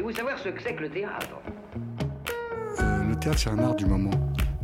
Voulez-vous savoir ce que c'est que le théâtre le théâtre, c'est un art du moment.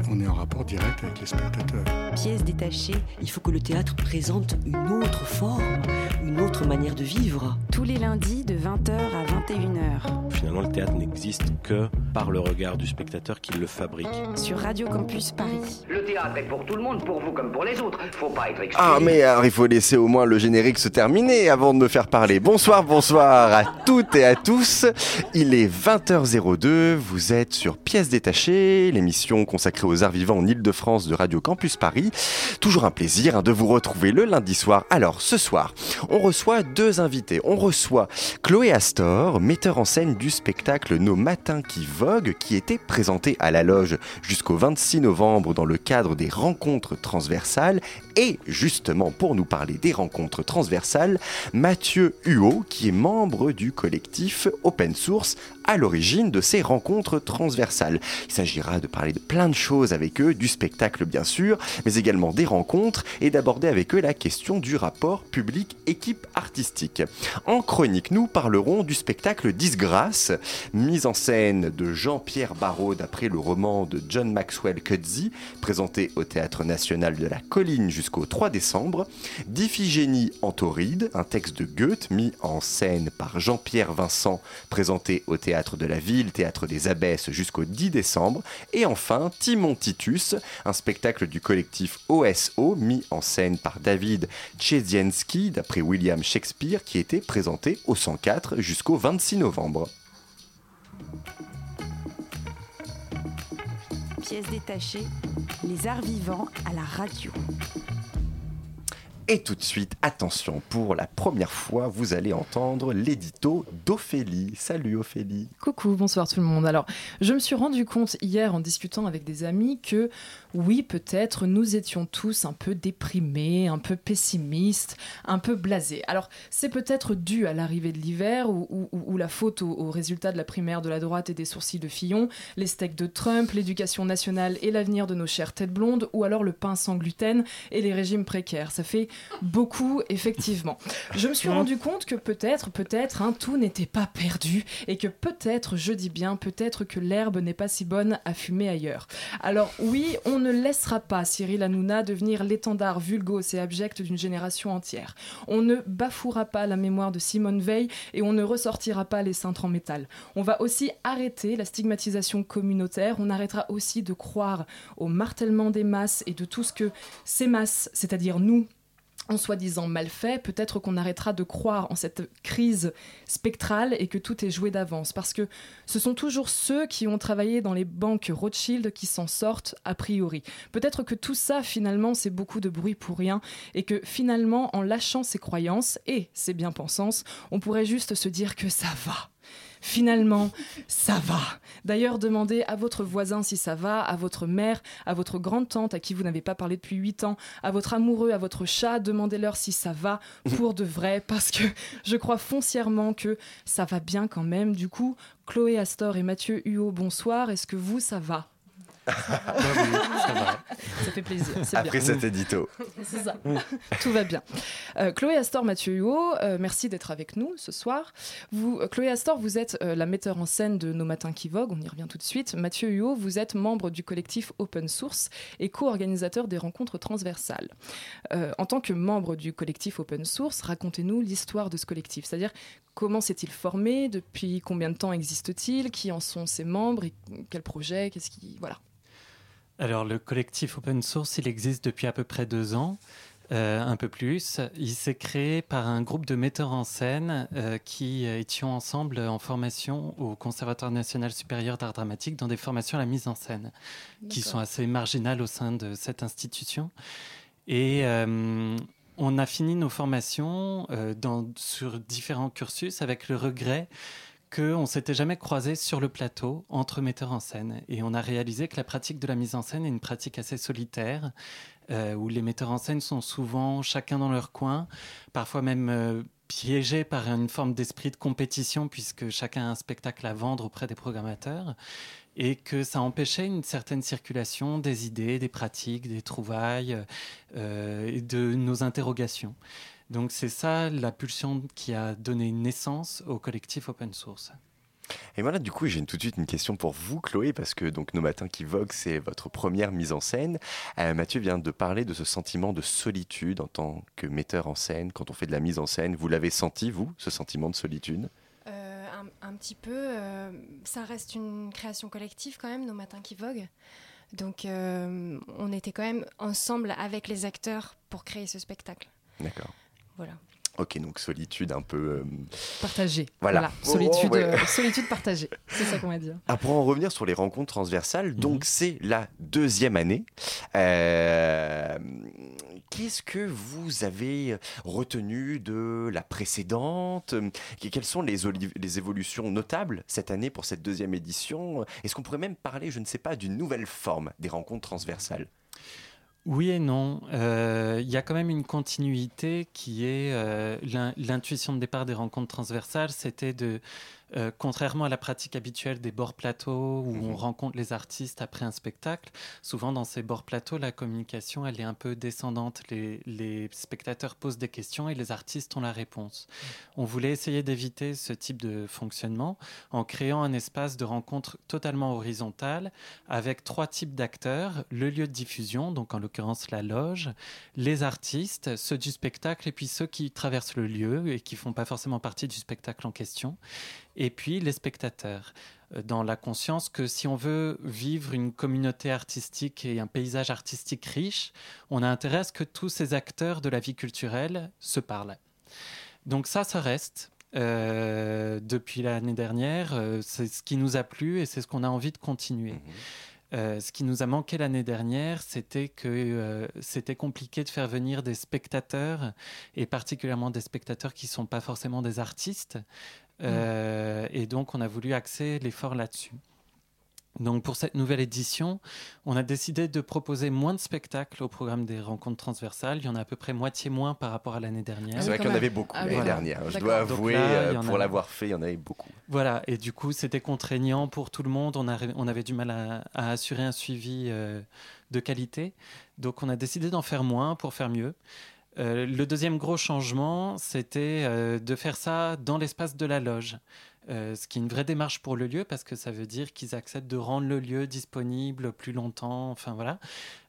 On est en rapport direct avec les spectateurs. Pièce détachée, il faut que le théâtre présente une autre forme, une autre manière de vivre. Tous les lundis de 20h à 21h Finalement, le théâtre n'existe que par le regard du spectateur qui le fabrique. sur Radio Campus Paris. Le théâtre est pour tout le monde, pour vous comme pour les autres. Faut pas être exclu. Ah mais alors, il faut laisser au moins le générique se terminer avant de me faire parler. Bonsoir, bonsoir à toutes et à tous. Il est 20h02, vous êtes sur Pièces détachées, l'émission consacrée aux arts vivants en Ile-de-France de Radio Campus Paris. Toujours un plaisir hein, de vous retrouver le lundi soir. Alors ce soir, on reçoit deux invités. On reçoit Chloé Astor, metteur en scène du spectacle Nos Matins qui voguent, qui était présenté à la loge jusqu'au 26 novembre dans le cadre des rencontres transversales. Et justement, pour nous parler des rencontres transversales, Mathieu Huot, qui est membre du collectif Open Source à l'origine de ces rencontres transversales. Il s'agira de parler de plein de choses avec eux, du spectacle bien sûr, mais également des rencontres et d'aborder avec eux la question du rapport public-équipe artistique. En chronique, nous parlerons du spectacle Disgrâce, mise en scène de Jean-Pierre Barraud d'après le roman de John Maxwell Coetzee, présenté au Théâtre National de la Colline jusqu'au 3 décembre, d'Iphigénie en tauride, un texte de Goethe mis en scène par Jean-Pierre Vincent, présenté au Théâtre de la Ville, Théâtre des Abbesses jusqu'au 10 décembre, et enfin Timon Titus, un spectacle du collectif OSO mis en scène par David Czezienski d'après William Shakespeare qui était présenté au 104 jusqu'au 26 novembre. Pièce détachée, les arts vivants à la radio. Et tout de suite, attention, pour la première fois, vous allez entendre l'édito d'Ophélie. Salut Ophélie. Coucou, bonsoir tout le monde. Alors, je me suis rendu compte hier en discutant avec des amis que oui, peut-être nous étions tous un peu déprimés, un peu pessimistes, un peu blasés. Alors, c'est peut-être dû à l'arrivée de l'hiver ou, la faute au, au résultat de la primaire de la droite et des sourcils de Fillon, les steaks de Trump, l'éducation nationale et l'avenir de nos chères têtes blondes, ou alors le pain sans gluten et les régimes précaires. Ça fait beaucoup, effectivement. Je me suis rendu compte que peut-être, peut-être, hein, tout n'était pas perdu et que peut-être, je dis bien, peut-être que l'herbe n'est pas si bonne à fumer ailleurs. Alors oui, on ne laissera pas Cyril Hanouna devenir l'étendard vulgos et abject d'une génération entière. On ne bafouera pas la mémoire de Simone Veil et on ne ressortira pas les cintres en métal. On va aussi arrêter la stigmatisation communautaire, on arrêtera aussi de croire au martèlement des masses et de tout ce que ces masses, c'est-à-dire nous, en soi-disant mal fait, peut-être qu'on arrêtera de croire en cette crise spectrale et que tout est joué d'avance. Parce que ce sont toujours ceux qui ont travaillé dans les banques Rothschild qui s'en sortent a priori. Peut-être que tout ça, finalement, c'est beaucoup de bruit pour rien et que finalement, en lâchant ses croyances et ses bien-pensances, on pourrait juste se dire que ça va. Finalement, ça va. D'ailleurs, demandez à votre voisin si ça va, à votre mère, à votre grande-tante à qui vous n'avez pas parlé depuis 8 ans, à votre amoureux, à votre chat, demandez-leur si ça va pour de vrai, parce que je crois foncièrement que ça va bien quand même. Du coup, Chloé Astor et Mathieu Huot, bonsoir. Est-ce que vous, ça va? Ça fait plaisir. c'est Après bien. cet édito. C'est ça. Tout va bien. Euh, Chloé Astor, Mathieu Huot, euh, merci d'être avec nous ce soir. Vous, euh, Chloé Astor, vous êtes euh, la metteur en scène de Nos Matins qui voguent, on y revient tout de suite. Mathieu Huot, vous êtes membre du collectif Open Source et co-organisateur des rencontres transversales. Euh, en tant que membre du collectif Open Source, racontez-nous l'histoire de ce collectif, c'est-à-dire comment s'est-il formé, depuis combien de temps existe-t-il, qui en sont ses membres, et quels projets, qu'est-ce qui... Voilà. Alors, le collectif open source, il existe depuis à peu près deux ans, euh, un peu plus. Il s'est créé par un groupe de metteurs en scène euh, qui étions ensemble en formation au Conservatoire national supérieur d'art dramatique dans des formations à la mise en scène, qui sont assez marginales au sein de cette institution. Et euh, on a fini nos formations euh, dans, sur différents cursus avec le regret qu'on s'était jamais croisé sur le plateau entre metteurs en scène. Et on a réalisé que la pratique de la mise en scène est une pratique assez solitaire, euh, où les metteurs en scène sont souvent chacun dans leur coin, parfois même euh, piégés par une forme d'esprit de compétition, puisque chacun a un spectacle à vendre auprès des programmateurs, et que ça empêchait une certaine circulation des idées, des pratiques, des trouvailles, euh, de nos interrogations. Donc c'est ça la pulsion qui a donné naissance au collectif open source. Et voilà, du coup, j'ai tout de suite une question pour vous, Chloé, parce que donc Nos Matins qui voguent, c'est votre première mise en scène. Euh, Mathieu vient de parler de ce sentiment de solitude en tant que metteur en scène. Quand on fait de la mise en scène, vous l'avez senti, vous, ce sentiment de solitude? Euh, un, un petit peu. euh, ça reste une création collective quand même, Nos Matins qui voguent. Donc euh, on était quand même ensemble avec les acteurs pour créer ce spectacle. D'accord. Voilà. Ok, donc solitude un peu. euh, Partagé. Voilà. Solitude, Oh, ouais. euh, solitude partagée. C'est ça qu'on va dire. Ah, pour en revenir sur les rencontres transversales, Mhm. donc c'est la deuxième année. Euh, Qu'est-ce que vous avez retenu de la précédente? Que- Quelles sont les, les évolutions notables cette année pour cette deuxième édition? Est-ce qu'on pourrait même parler, je ne sais pas, d'une nouvelle forme des rencontres transversales? Oui et non. Euh, Il y a quand même une continuité qui est euh, l'in- l'intuition de départ des rencontres transversales, c'était de, euh, contrairement à la pratique habituelle des bords plateaux où on rencontre les artistes après un spectacle, souvent dans ces bords plateaux, la communication elle est un peu descendante. Les, les spectateurs posent des questions et les artistes ont la réponse. On voulait essayer d'éviter ce type de fonctionnement en créant un espace de rencontre totalement horizontal avec trois types d'acteurs, le lieu de diffusion, donc en l'occurrence la loge, les artistes, ceux du spectacle et puis ceux qui traversent le lieu et qui font pas forcément partie du spectacle en question, et puis les spectateurs. Euh, Dans la conscience que si on veut vivre une communauté artistique et un paysage artistique riche, on a intérêt à ce que tous ces acteurs de la vie culturelle se parlent. Donc ça, ça reste. Euh, depuis l'année dernière, euh, c'est ce qui nous a plu et c'est ce qu'on a envie de continuer. Euh, ce qui nous a manqué l'année dernière, c'était que euh, c'était compliqué de faire venir des spectateurs, et particulièrement des spectateurs qui ne sont pas forcément des artistes. Euh, Et donc, on a voulu axer l'effort là-dessus. Donc, pour cette nouvelle édition, on a décidé de proposer moins de spectacles au programme des rencontres transversales. Il y en a à peu près moitié moins par rapport à l'année dernière. C'est vrai qu'il y en avait beaucoup Ah l'année voilà. dernière. Je dois avouer, là, euh, pour a- l'avoir fait, il y en avait beaucoup. Voilà, et du coup, c'était contraignant pour tout le monde. On, a- on avait du mal à, à assurer un suivi euh, de qualité. Donc, on a décidé d'en faire moins pour faire mieux. Euh, le deuxième gros changement, c'était euh, de faire ça dans l'espace de la loge. Euh, ce qui est une vraie démarche pour le lieu parce que ça veut dire qu'ils acceptent de rendre le lieu disponible plus longtemps, enfin voilà.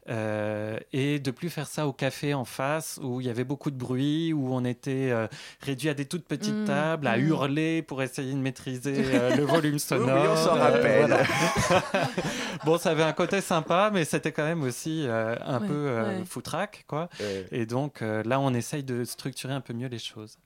Euh, et de plus faire ça au café en face où il y avait beaucoup de bruit, où on était euh, réduit à des toutes petites Mm, tables, à mm. hurler pour essayer de maîtriser euh, le volume sonore. Oui, on s'en Euh, rappelle. voilà. bon, ça avait un côté sympa, mais c'était quand même aussi euh, un Ouais, peu euh, ouais. foutraque, quoi. Et donc euh, là, on essaye de structurer un peu mieux les choses.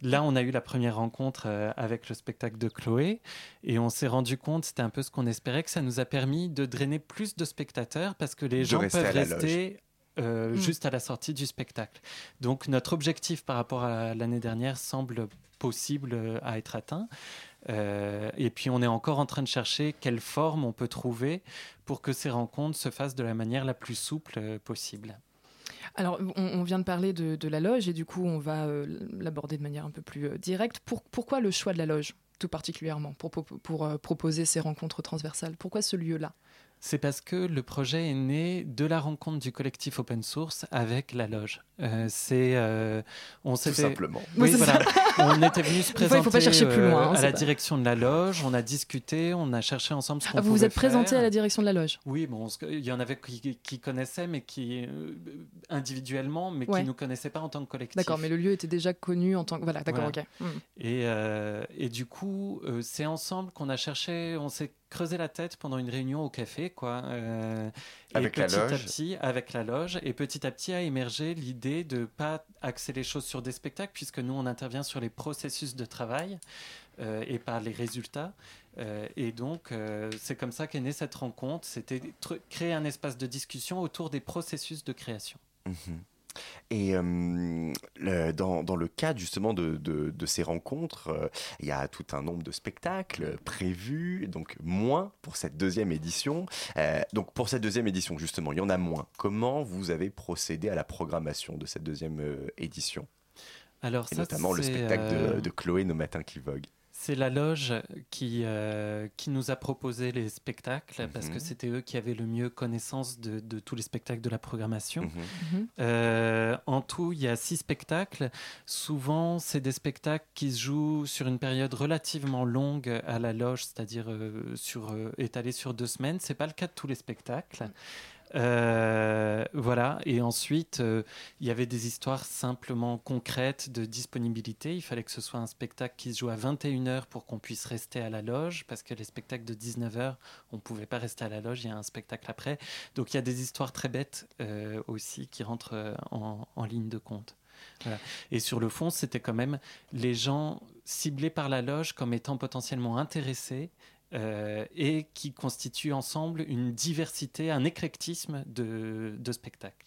Là, on a eu la première rencontre euh, avec le spectacle de Chloé et on s'est rendu compte, c'était un peu ce qu'on espérait, que ça nous a permis de drainer plus de spectateurs parce que les De gens rester peuvent rester euh, Mm. juste à la sortie du spectacle. Donc notre objectif par rapport à l'année dernière semble possible euh, à être atteint. Euh, et puis on est encore en train de chercher quelle forme on peut trouver pour que ces rencontres se fassent de la manière la plus souple possible. Alors, on, vient de parler de, la loge et du coup, on va euh, l'aborder de manière un peu plus euh, directe. Pour- pourquoi le choix de la loge, tout particulièrement, pour, euh, proposer ces rencontres transversales? Pourquoi ce lieu-là? C'est parce que le projet est né de la rencontre du collectif open source avec la loge. Euh, c'est, euh, on Tout s'était, simplement. oui, voilà. on était venu se fois, présenter il faut pas chercher plus euh, loin, hein, à la pas- direction de la loge. On a discuté, on a cherché ensemble ce qu'on Ah, Vous vous êtes présenté à la direction de la loge Oui, bon, il y en avait qui, qui connaissaient, mais qui euh, individuellement, mais Ouais. qui nous connaissaient pas en tant que collectif. D'accord, mais le lieu était déjà connu en tant que. Voilà, d'accord, Voilà. ok. Hmm. Et, euh, et du coup, euh, c'est ensemble qu'on a cherché, on s'est creusé la tête pendant une réunion au café, quoi. euh, Avec et la petit à petit, avec la loge, et petit à petit a émergé l'idée de pas axer les choses sur des spectacles, puisque nous on intervient sur les processus de travail euh, et pas les résultats. Euh, et donc, c'est comme ça qu'est née cette rencontre. C'était créer un espace de discussion autour des processus de création. Mhm. Et euh, le- dans, dans le cadre justement de, de- de ces rencontres, euh, il y a tout un nombre de spectacles prévus, donc moins pour cette deuxième édition. Euh, donc pour cette deuxième édition justement, il y en a moins. Comment vous avez procédé à la programmation de cette deuxième euh, édition? Alors, Et ça, notamment le spectacle de, de Chloé Nos Matins qui voguent. C'est la loge qui, euh, qui nous a proposé les spectacles parce que Mhm. c'était eux qui avaient le mieux connaissance de, de tous les spectacles de la programmation. Mhm. Mhm. Euh, en tout, il y a six spectacles. Souvent, c'est des spectacles qui se jouent sur une période relativement longue à la loge, c'est-à-dire euh, sur, euh, étalés sur deux semaines. C'est pas le cas de tous les spectacles. Euh, voilà. Et ensuite, euh, il y avait des histoires simplement concrètes de disponibilité. Il fallait que ce soit un spectacle qui se joue à 21h pour qu'on puisse rester à la loge, parce que les spectacles de 19h, on ne pouvait pas rester à la loge, il y a un spectacle après. Donc il y a des histoires très bêtes euh, aussi qui rentrent en, ligne de compte. Et sur le fond, c'était quand même les gens ciblés par la loge comme étant potentiellement intéressés euh, et qui constituent ensemble une diversité, un éclectisme de, de spectacles.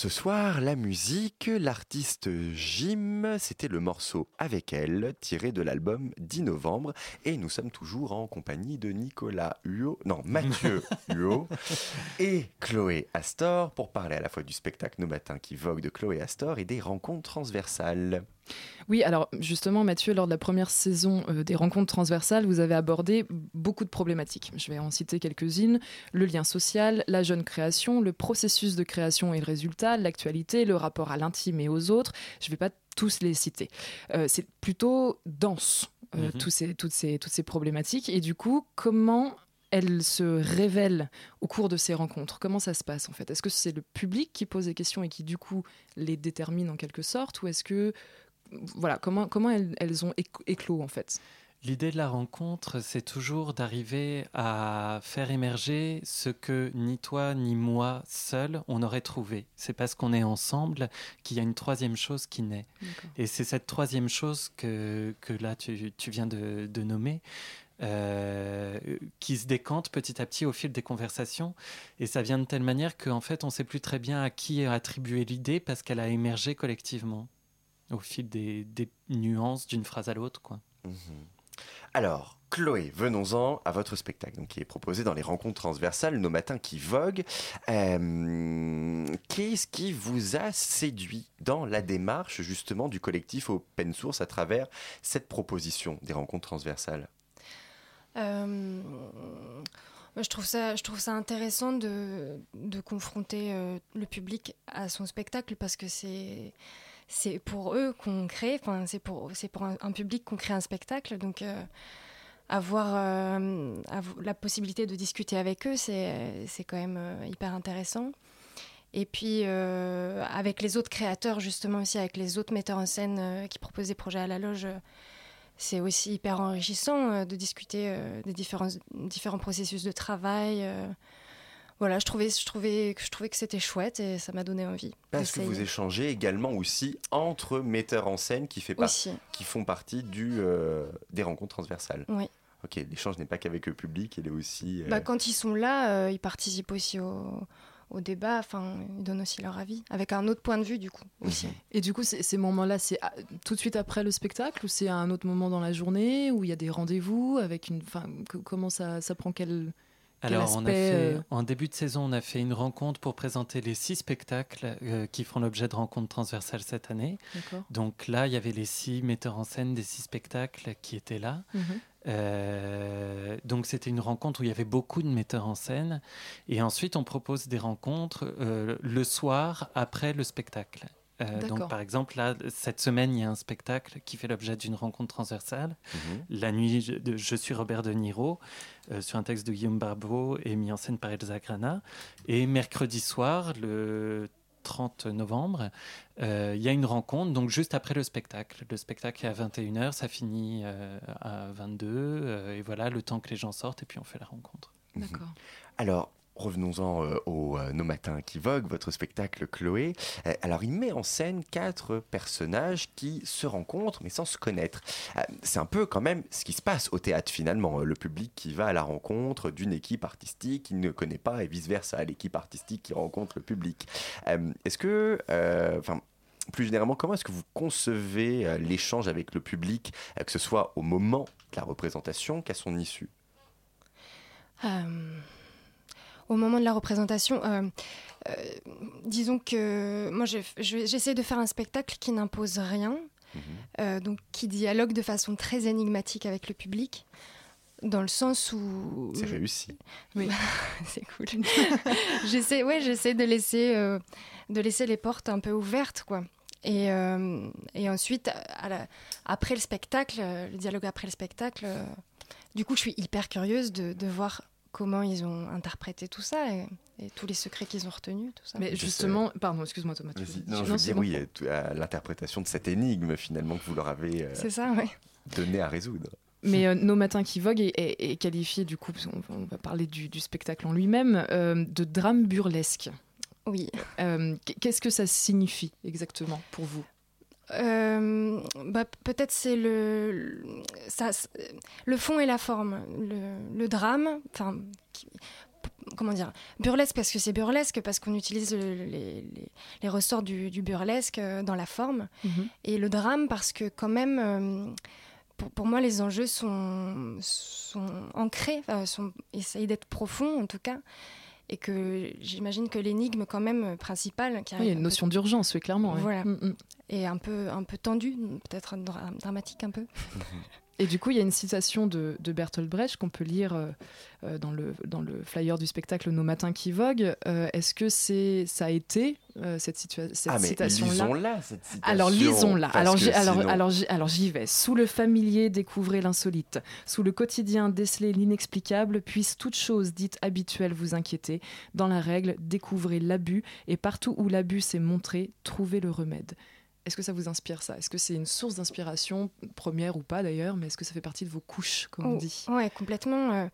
Ce soir, la musique, l'artiste Jim, c'était le morceau Avec elle, tiré de l'album 10 novembre, et nous sommes toujours en compagnie de Nicolas Huot, non, Mathieu Huot, et Chloé Astor, pour parler à la fois du spectacle Nos Matins qui vogue de Chloé Astor et des rencontres transversales. Oui, alors justement, Mathieu, lors de la première saison euh, des rencontres transversales, vous avez abordé beaucoup de problématiques. Je vais en citer quelques-unes. Le lien social, la jeune création, le processus de création et le résultat, l'actualité, le rapport à l'intime et aux autres. Je ne vais pas tous les citer. Euh, C'est plutôt dense, euh, Mhm. tous ces, toutes, ces, toutes ces problématiques. Et du coup, comment elles se révèlent au cours de ces rencontres? Comment ça se passe en fait? Est-ce que c'est le public qui pose des questions et qui du coup les détermine en quelque sorte? Ou est-ce que voilà, comment, comment elles, elles ont éc- éclos en fait? L'idée de la rencontre, c'est toujours d'arriver à faire émerger ce que ni toi ni moi seul on aurait trouvé. C'est parce qu'on est ensemble qu'il y a une troisième chose qui naît. Et c'est cette troisième chose que, que là tu, tu viens de, de nommer. euh, qui se décante petit à petit au fil des conversations. Et ça vient de telle manière qu'en fait, on ne sait plus très bien à qui attribuer l'idée parce qu'elle a émergé collectivement au fil des, des nuances d'une phrase à l'autre. quoi. Mhm. Alors, Chloé, venons-en à votre spectacle, donc, qui est proposé dans les rencontres transversales Nos Matins qui voguent. Euh, Qu'est-ce qui vous a séduit dans la démarche justement du collectif Open Source à travers cette proposition des rencontres transversales? Euh, je, trouve ça, je trouve ça intéressant de, de confronter euh, le public à son spectacle parce que c'est c'est pour eux qu'on crée, enfin c'est pour, c'est pour un, public qu'on crée un spectacle. Donc euh, avoir, euh, la possibilité de discuter avec eux, c'est c'est quand même euh, hyper intéressant. Et puis avec les autres créateurs, justement aussi avec les autres metteurs en scène qui proposent des projets à la loge, c'est aussi hyper enrichissant de discuter des différents, différents processus de travail. Voilà, je trouvais, je, trouvais, que- je trouvais que c'était chouette et ça m'a donné envie. Parce que vous échangez également aussi entre metteurs en scène qui, fait par- Aussi. qui font partie du, euh, des rencontres transversales. Oui. Ok, l'échange n'est pas qu'avec le public, il est aussi... euh, Bah, quand ils sont là, euh, ils participent aussi au, au débat, enfin, ils donnent aussi leur avis, avec un autre point de vue du coup aussi. Et du coup, ces moments-là, c'est ah, tout de suite après le spectacle ou c'est à un autre moment dans la journée où il y a des rendez-vous avec une. Enfin, comment ça, ça prend quel. Alors, on a aspect, fait, euh, en début de saison, on a fait une rencontre pour présenter les six spectacles euh, qui feront l'objet de rencontres transversales cette année. Donc là, il y avait les six metteurs en scène des six spectacles qui étaient là. Mhm. Euh, donc c'était une rencontre où il y avait beaucoup de metteurs en scène. Et ensuite, on propose des rencontres euh, le soir après le spectacle. Euh, donc par exemple, là, cette semaine, il y a un spectacle qui fait l'objet d'une rencontre transversale. mhm. La nuit de Je suis Robert De Niro, euh, sur un texte de Guillaume Barbeau et mis en scène par Elsa Grana. Et mercredi soir, le 30 novembre, euh, il y a une rencontre, donc juste après le spectacle. Le spectacle est à 21h, ça finit euh, à 22 euh, et voilà, le temps que les gens sortent, et puis on fait la rencontre. D'accord. Alors, revenons-en euh, au euh, Nos Matins qui voguent, votre spectacle Chloé. Euh, alors, il met en scène quatre personnages qui se rencontrent mais sans se connaître. Euh, c'est un peu quand même ce qui se passe au théâtre finalement. Le public qui va à la rencontre d'une équipe artistique qu'il ne connaît pas et vice-versa, l'équipe artistique qui rencontre le public. Est-ce que... Enfin. plus généralement, comment est-ce que vous concevez l'échange avec le public, que ce soit au moment de la représentation qu'à son issue? Au moment de la représentation, euh, euh, disons que moi j'essaie de faire un spectacle qui n'impose rien, Mhm. euh, donc qui dialogue de façon très énigmatique avec le public, dans le sens où C'est réussi. Oui, c'est cool. j'essaie, ouais, j'essaie de laisser, euh, de laisser les portes un peu ouvertes, quoi. Et, euh, et ensuite, à la- après le spectacle, le dialogue après le spectacle, euh, du coup, je suis hyper curieuse de, de voir comment ils ont interprété tout ça et, et tous les secrets qu'ils ont retenus, tout ça. Mais justement, pardon, excuse-moi Thomas. tu Non, je veux dire, bon. oui, euh, tout- à l'interprétation de cette énigme finalement que vous leur avez euh, C'est ça, ouais. donné à résoudre. Mais euh, Nos Matins qui voguent est, est- est qualifié, du coup, on va parler du, du spectacle en lui-même, euh, de drame burlesque. Oui. Euh, Qu'est-ce que ça signifie exactement pour vous? Euh, bah, peut-être c'est le, le- ça, c'est- le fond et la forme. Le, le drame, enfin, comment dire, burlesque parce que c'est burlesque, parce qu'on utilise le- les, les- les ressorts du, du burlesque euh, dans la forme. Et le drame parce que quand même, euh, pour, pour moi, les enjeux sont, sont ancrés, enfin, sont, essayent d'être profonds en tout cas. Et que j'imagine que l'énigme quand même principale qui Oui, il y a arrive une peu notion d'urgence, oui, clairement. Voilà. Mm, mm. et un peu, un peu tendu, peut-être dra- dramatique un peu. Et du coup, il y a une citation de, de Bertolt Brecht qu'on peut lire euh, euh, dans, le, dans le flyer du spectacle Nos Matins qui voguent. Euh, Est-ce que c'est, ça a été euh, cette, ah citation-là? lisons-la cette citation. Alors lisons-la. Alors, alors, alors, alors j'y vais. Sous le familier, découvrez l'insolite. Sous le quotidien, décelez l'inexplicable. Puisse toute chose dite habituelle vous inquiéter. Dans la règle, découvrez l'abus. Et partout où l'abus s'est montré, trouvez le remède. Est-ce que ça vous inspire ça? Est-ce que c'est une source d'inspiration, première ou pas d'ailleurs, mais est-ce que ça fait partie de vos couches, comme on Oh, dit? Ouais, complètement. euh,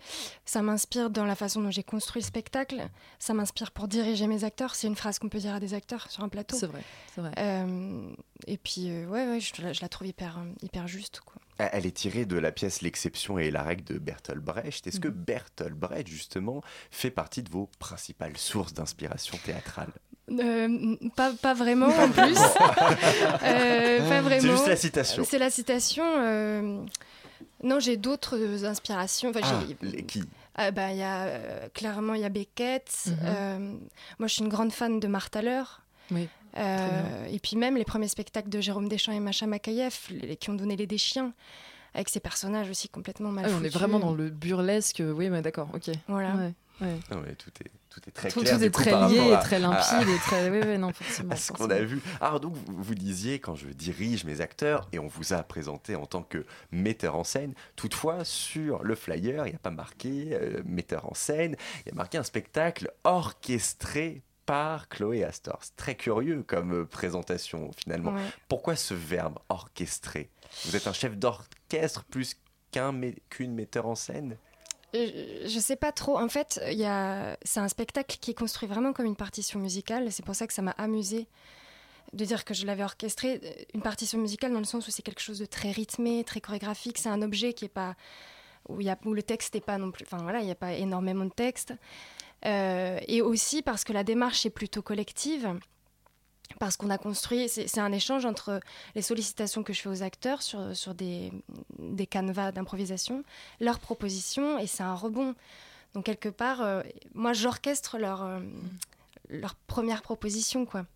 ça m'inspire dans la façon dont j'ai construit le spectacle. Ça m'inspire pour diriger mes acteurs. C'est une phrase qu'on peut dire à des acteurs sur un plateau. C'est vrai, c'est vrai. Euh, et puis, euh, ouais, ouais je, la- je la trouve hyper, hyper juste. Quoi. Elle est tirée de la pièce L'exception et la règle de Bertolt Brecht. Est-ce que Bertolt Brecht, justement, fait partie de vos principales sources d'inspiration théâtrale? Euh, pas, pas vraiment en plus. Euh, pas vraiment. C'est juste la citation. C'est la citation. euh, Non, j'ai d'autres inspirations. Enfin, Ah, j'ai- les- qui? Ah, bah, il y a, euh, clairement, il y a Beckett. Mhm. Euh, moi, je suis une grande fan de Martha Leur. Oui, Euh, et puis même les premiers spectacles de Jérôme Deschamps et Macha Makayev, les- qui ont donné les Deschiens, avec ces personnages aussi complètement mal Ah on est vraiment dans le burlesque. Oui, mais d'accord, ok. Voilà. Ouais, ouais. Tout est tout est très Tout, clair. tout est coup, très lié, et très à- limpide et très. Oui, oui, non, forcément. à ce qu'on a vu. Alors donc vous, vous disiez quand je dirige mes acteurs et on vous a présenté en tant que metteur en scène. Toutefois sur le flyer il n'y a pas marqué euh, metteur en scène, il y a marqué un spectacle orchestré par Chloé Astor. C'est très curieux comme euh, présentation finalement. Ouais. Pourquoi ce verbe orchestré? Vous êtes un chef d'orchestre plus qu'un qu'une metteur en scène? Je sais pas trop. En fait, c'est un spectacle qui est construit vraiment comme une partition musicale. C'est pour ça que ça m'a amusé de dire que je l'avais orchestré. Une partition musicale dans le sens où c'est quelque chose de très rythmé, très chorégraphique. C'est un objet qui est pas où, y a... le texte n'est pas non plus. Enfin voilà, il n'y a pas énormément de texte. Euh, et aussi parce que la démarche est plutôt collective. Parce qu'on a construit, c'est un échange entre les sollicitations que je fais aux acteurs sur, sur des, des canevas d'improvisation, leurs propositions, et c'est un rebond. Donc quelque part, euh, moi j'orchestre leur, euh, leur première proposition, quoi.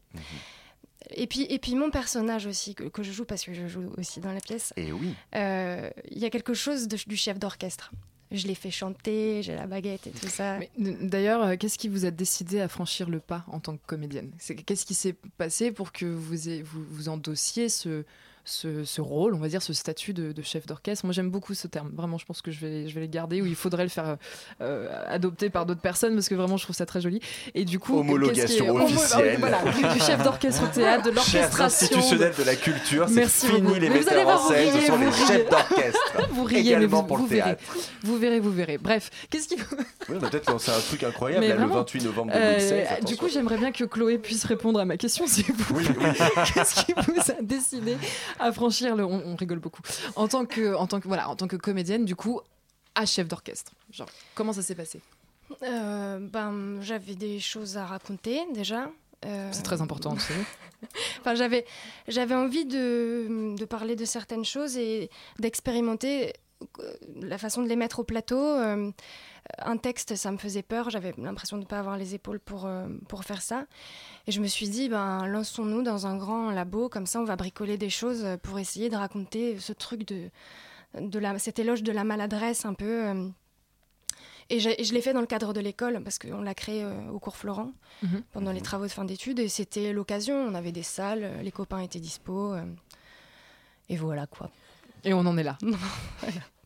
Et puis, et puis mon personnage aussi, que, que je joue, parce que je joue aussi dans la pièce, Et oui. euh, il y a quelque chose de- du chef d'orchestre. Je l'ai fait chanter, j'ai la baguette et tout ça. D'ailleurs, euh, qu'est-ce qui vous a décidé à franchir le pas en tant que comédienne? Qu'est-ce qui s'est passé pour que vous, vous endossiez ce, ce, ce rôle, on va dire, ce statut de, de chef d'orchestre Moi, j'aime beaucoup ce terme. Vraiment, je pense que je vais, je vais le garder ou il faudrait le faire euh, euh, adopter par d'autres personnes parce que vraiment, je trouve ça très joli. Et du coup, Homologation est- homo- officielle. voilà, du, du chef d'orchestre au théâtre, de l'orchestration. institutionnels de la culture, c'est Merci fini beaucoup. les Mais vous allez metteurs voir, en scène, ce sont les chefs d'orchestre. Vous riez, mais également vous, pour vous le verrez. théâtre. Vous verrez, vous verrez. Bref, qu'est-ce qui vous... Oui, peut-être lancé un truc incroyable Mais le vraiment, 28 novembre Euh, 2016. du attention. coup, j'aimerais bien que Chloé puisse répondre à ma question, s'il vous plaît. Qu'est-ce qui vous a décidé à franchir le. On, on rigole beaucoup. En tant que, en tant que, voilà, en tant que comédienne, du coup, à chef d'orchestre. Genre, comment ça s'est passé? Euh, ben, j'avais des choses à raconter déjà. Euh, C'est très important. Enfin, j'avais, j'avais envie de, de parler de certaines choses et d'expérimenter la façon de les mettre au plateau. Euh, un texte, ça me faisait peur. J'avais l'impression de ne pas avoir les épaules pour, euh, pour faire ça. Et je me suis dit, ben, lançons-nous dans un grand labo, comme ça on va bricoler des choses pour essayer de raconter ce truc de, de la, cet éloge de la maladresse un peu. euh. Et, je l'ai fait dans le cadre de l'école, parce qu'on l'a créé euh, au cours Florent Mhm. pendant les travaux de fin d'études. Et c'était l'occasion, on avait des salles, euh, les copains étaient dispo. euh, et voilà quoi. Et on en est là.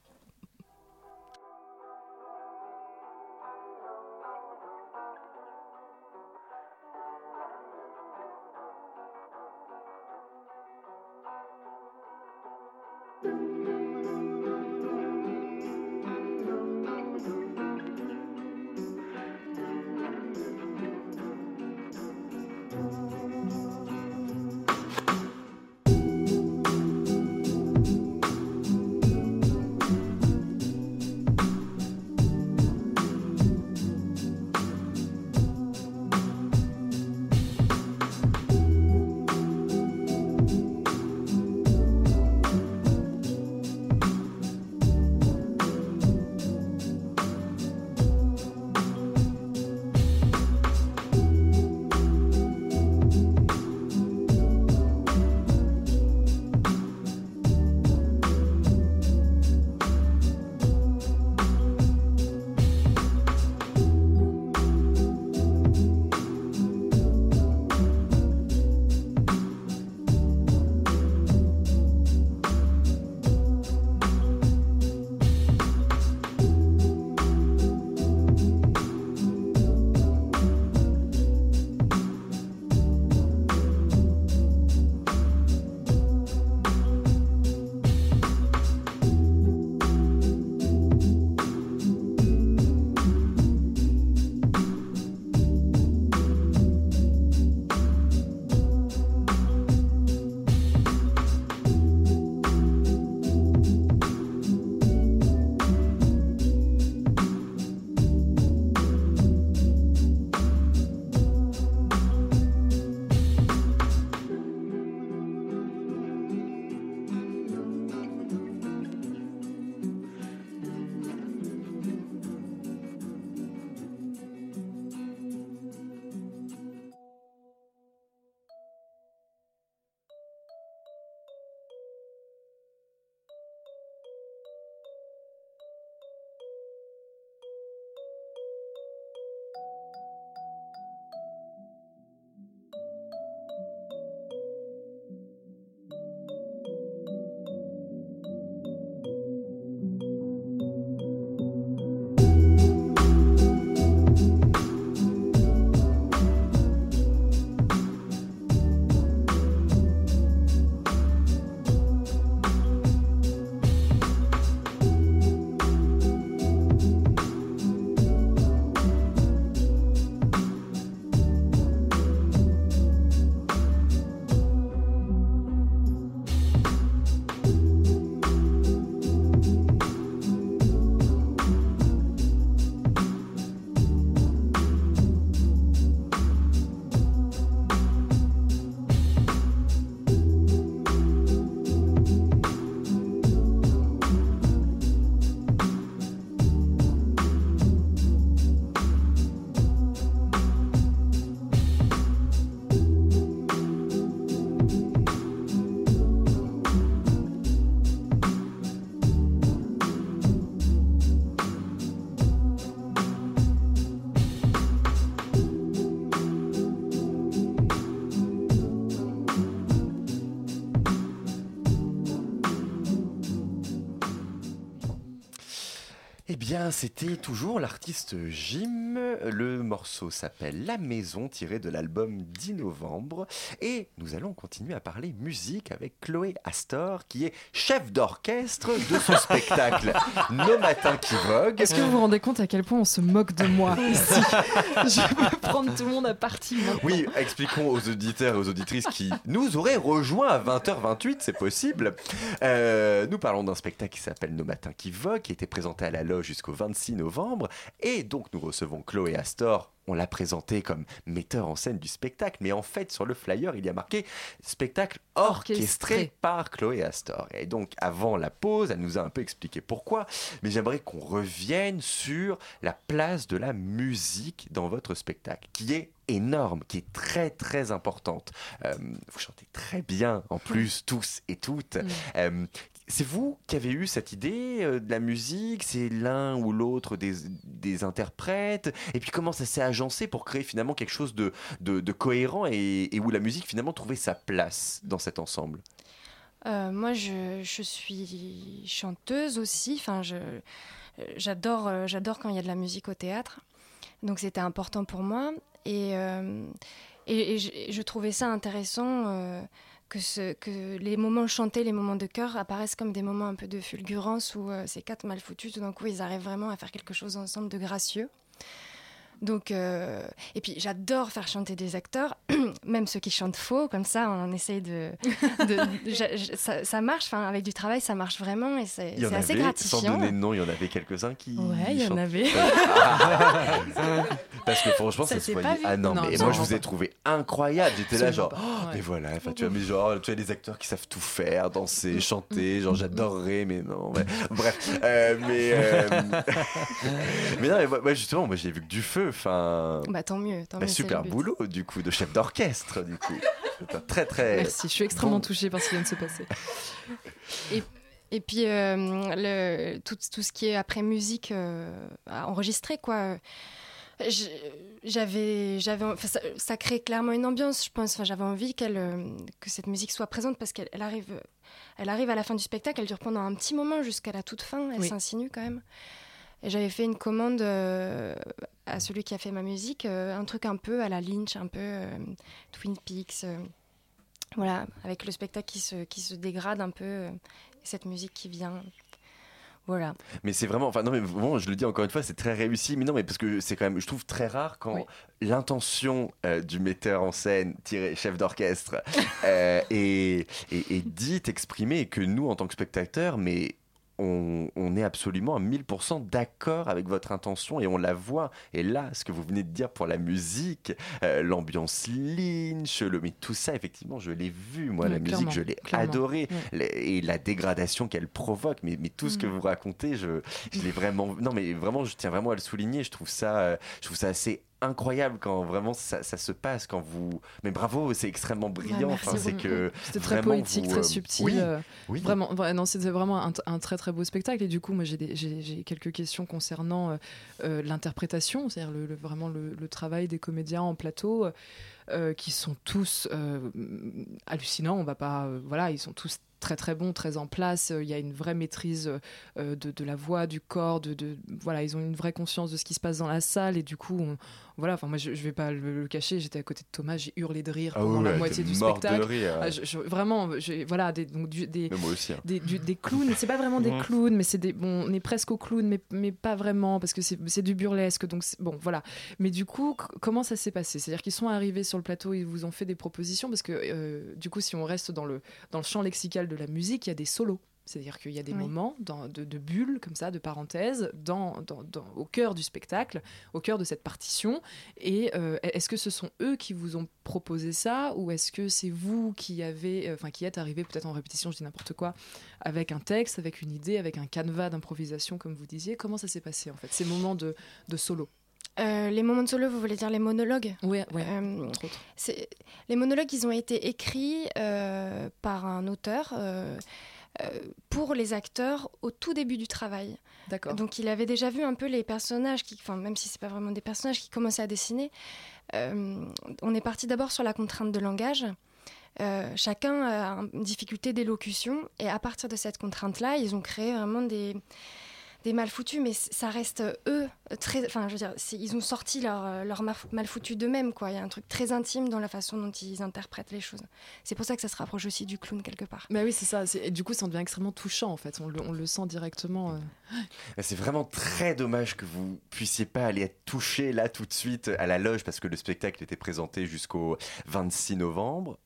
c'était toujours l'artiste Jim. Le morceau s'appelle La Maison, tiré de l'album 10 novembre. Et nous allons continuer à parler musique avec Chloé Astor, qui est chef d'orchestre de ce spectacle Nos Matins qui voguent. Est-ce que vous vous rendez compte à quel point on se moque de moi ici? Je peux prendre tout le monde à partie maintenant. Oui, expliquons aux auditeurs et aux auditrices qui nous auraient rejoints à 20h28, c'est possible. Euh, nous parlons d'un spectacle qui s'appelle Nos Matins qui voguent, qui a été présenté à la loge jusqu'au 26 novembre. Et donc nous recevons Chloé Astor. On l'a présenté comme metteur en scène du spectacle, mais en fait sur le flyer il y a marqué spectacle orchestré, Orchestré. par Chloé Astor. Et donc avant la pause, elle nous a un peu expliqué pourquoi, mais j'aimerais qu'on revienne sur la place de la musique dans votre spectacle, qui est énorme, qui est très très importante. Euh, vous chantez très bien en plus, tous et toutes. Euh, c'est vous qui avez eu cette idée euh, de la musique? C'est l'un ou l'autre des, des interprètes? Et puis comment ça s'est agencé pour créer finalement quelque chose de, de, cohérent et, où la musique finalement trouvait sa place dans cet ensemble? Euh, moi, je, je suis chanteuse aussi. Enfin, j'adore, euh, j'adore quand il y a de la musique au théâtre. Donc, c'était important pour moi. Et, et, je, trouvais ça intéressant que, les moments chantés, les moments de chœur apparaissent comme des moments un peu de fulgurance où euh, ces quatre mal foutus, tout d'un coup, ils arrivent vraiment à faire quelque chose ensemble de gracieux. Donc, euh, et puis j'adore faire chanter des acteurs, même ceux qui chantent faux, comme ça on essaye de. ça, ça marche, enfin, avec du travail ça marche vraiment et c'est assez avait, sans gratifiant. donner de nom, il y en avait quelques-uns qui. Ouais, il y en avait. Parce que franchement, Ça ça, se voyait. Ah non, Non, mais non, moi je vous ai trouvé incroyable. J'étais là, genre, oh, Ouais. mais voilà, enfin, tu vois, mais genre, tu as des acteurs qui savent tout faire, danser, chanter, genre, j'adorerais, mais non, bref. Euh, mais, euh, mais non, mais moi, justement, moi j'ai vu que du feu, enfin. Bah tant mieux, tant bah, mieux. super boulot, du coup, de chef d'orchestre, du coup. Très, très. Merci, je suis extrêmement bon. touchée par ce qui vient de se passer. Et puis euh, le, tout, tout ce qui est après musique euh, à enregistrer, quoi. Je- J'avais, j'avais, enfin, ça, ça crée clairement une ambiance, je pense. Enfin, j'avais envie qu'elle, euh, que cette musique soit présente parce qu'elle elle arrive, elle arrive à la fin du spectacle, elle dure pendant un petit moment jusqu'à la toute fin, elle Oui. s'insinue quand même. Et j'avais fait une commande euh, à celui qui a fait ma musique, euh, un truc un peu à la Lynch, un peu euh, Twin Peaks. euh, voilà, avec le spectacle qui se, qui se dégrade un peu, et cette musique qui vient. Voilà. Mais c'est vraiment, enfin non mais vraiment, je le dis encore une fois, c'est très réussi. Mais non, mais parce que c'est quand même, je trouve très rare quand Oui. l'intention du metteur en scène, tiré chef d'orchestre, est, est, est dite, exprimée, et que nous, en tant que spectateurs, mais on, on est absolument à 1000% d'accord avec votre intention et on la voit. Et là, ce que vous venez de dire pour la musique, euh, l'ambiance lynch, le, mais tout ça, effectivement, je l'ai vu, moi, la musique, je l'ai adoré. Et la dégradation qu'elle provoque, mais, mais tout ce que Mm. vous racontez, je, je l'ai vraiment. Non, mais vraiment, je tiens vraiment à le souligner. Je trouve ça, euh, je trouve ça assez incroyable quand vraiment ça, ça se passe quand vous mais bravo c'est extrêmement brillant enfin c'est que C'était très poétique, vous, très euh, subtil. oui, euh, oui Vraiment, non, c'était vraiment un, un très très beau spectacle. Et du coup, moi, j'ai quelques questions concernant euh, l'interprétation, c'est-à-dire le, le- vraiment le, le travail des comédiens en plateau, qui sont tous euh, hallucinants. On va pas, euh, voilà, ils sont tous très très bons, très en place. Euh, Il y a une vraie maîtrise euh, de, de la voix, du corps, de, de- voilà, ils ont une vraie conscience de ce qui se passe dans la salle. Et du coup, on- voilà, enfin moi, je, je vais pas le, le cacher. J'étais à côté de Thomas, j'ai hurlé de rire ah pendant ouais, la moitié du mort spectacle. de rire Ah, je- je- vraiment, voilà, des, donc, du- des, mais moi aussi hein. des, du- des clowns. C'est pas vraiment des clowns, mais c'est des. Bon, on est presque au clown, mais, mais pas vraiment, parce que c'est c'est du burlesque. Donc, bon, voilà. Mais du coup, comment ça s'est passé? C'est-à-dire qu'ils sont arrivés sur le plateau, ils vous ont fait des propositions, parce que euh, du coup, si on reste dans le, dans le champ lexical de la musique, il y a des solos. C'est-à-dire qu'il y a des Oui. moments dans- de, de bulles, comme ça, de parenthèses, dans, dans- dans- au cœur du spectacle, au cœur de cette partition. Et euh, est-ce que ce sont eux qui vous ont proposé ça, ou est-ce que c'est vous qui avez, euh, enfin, qui êtes arrivé peut-être en répétition, je dis n'importe quoi, avec un texte, avec une idée, avec un canevas d'improvisation, comme vous disiez? Comment ça s'est passé en fait, ces moments de, de solo? Euh, les moments de solo, vous voulez dire les monologues Ouais, ouais. Euh, entre autres. c'est- Les monologues, ils ont été écrits euh, par un auteur euh, pour les acteurs au tout début du travail. D'accord. Donc il avait déjà vu un peu les personnages, qui, enfin, même si c'est pas vraiment des personnages, qui commençaient à dessiner. On est parti d'abord sur la contrainte de langage. Euh, chacun a une difficulté d'élocution et à partir de cette contrainte-là, ils ont créé vraiment des, des mal foutus, mais ça reste euh, eux très. Enfin, je veux dire, ils ont sorti leur, euh, leur mal- foutu d'eux-mêmes, quoi. Il y a un truc très intime dans la façon dont ils interprètent les choses. C'est pour ça que ça se rapproche aussi du clown quelque part. Mais oui, c'est ça. Et du coup, ça en devient extrêmement touchant en fait. On le, on le sent directement. euh. C'est vraiment très dommage que vous puissiez pas aller être touché là tout de suite à la loge parce que le spectacle était présenté jusqu'au 26 novembre.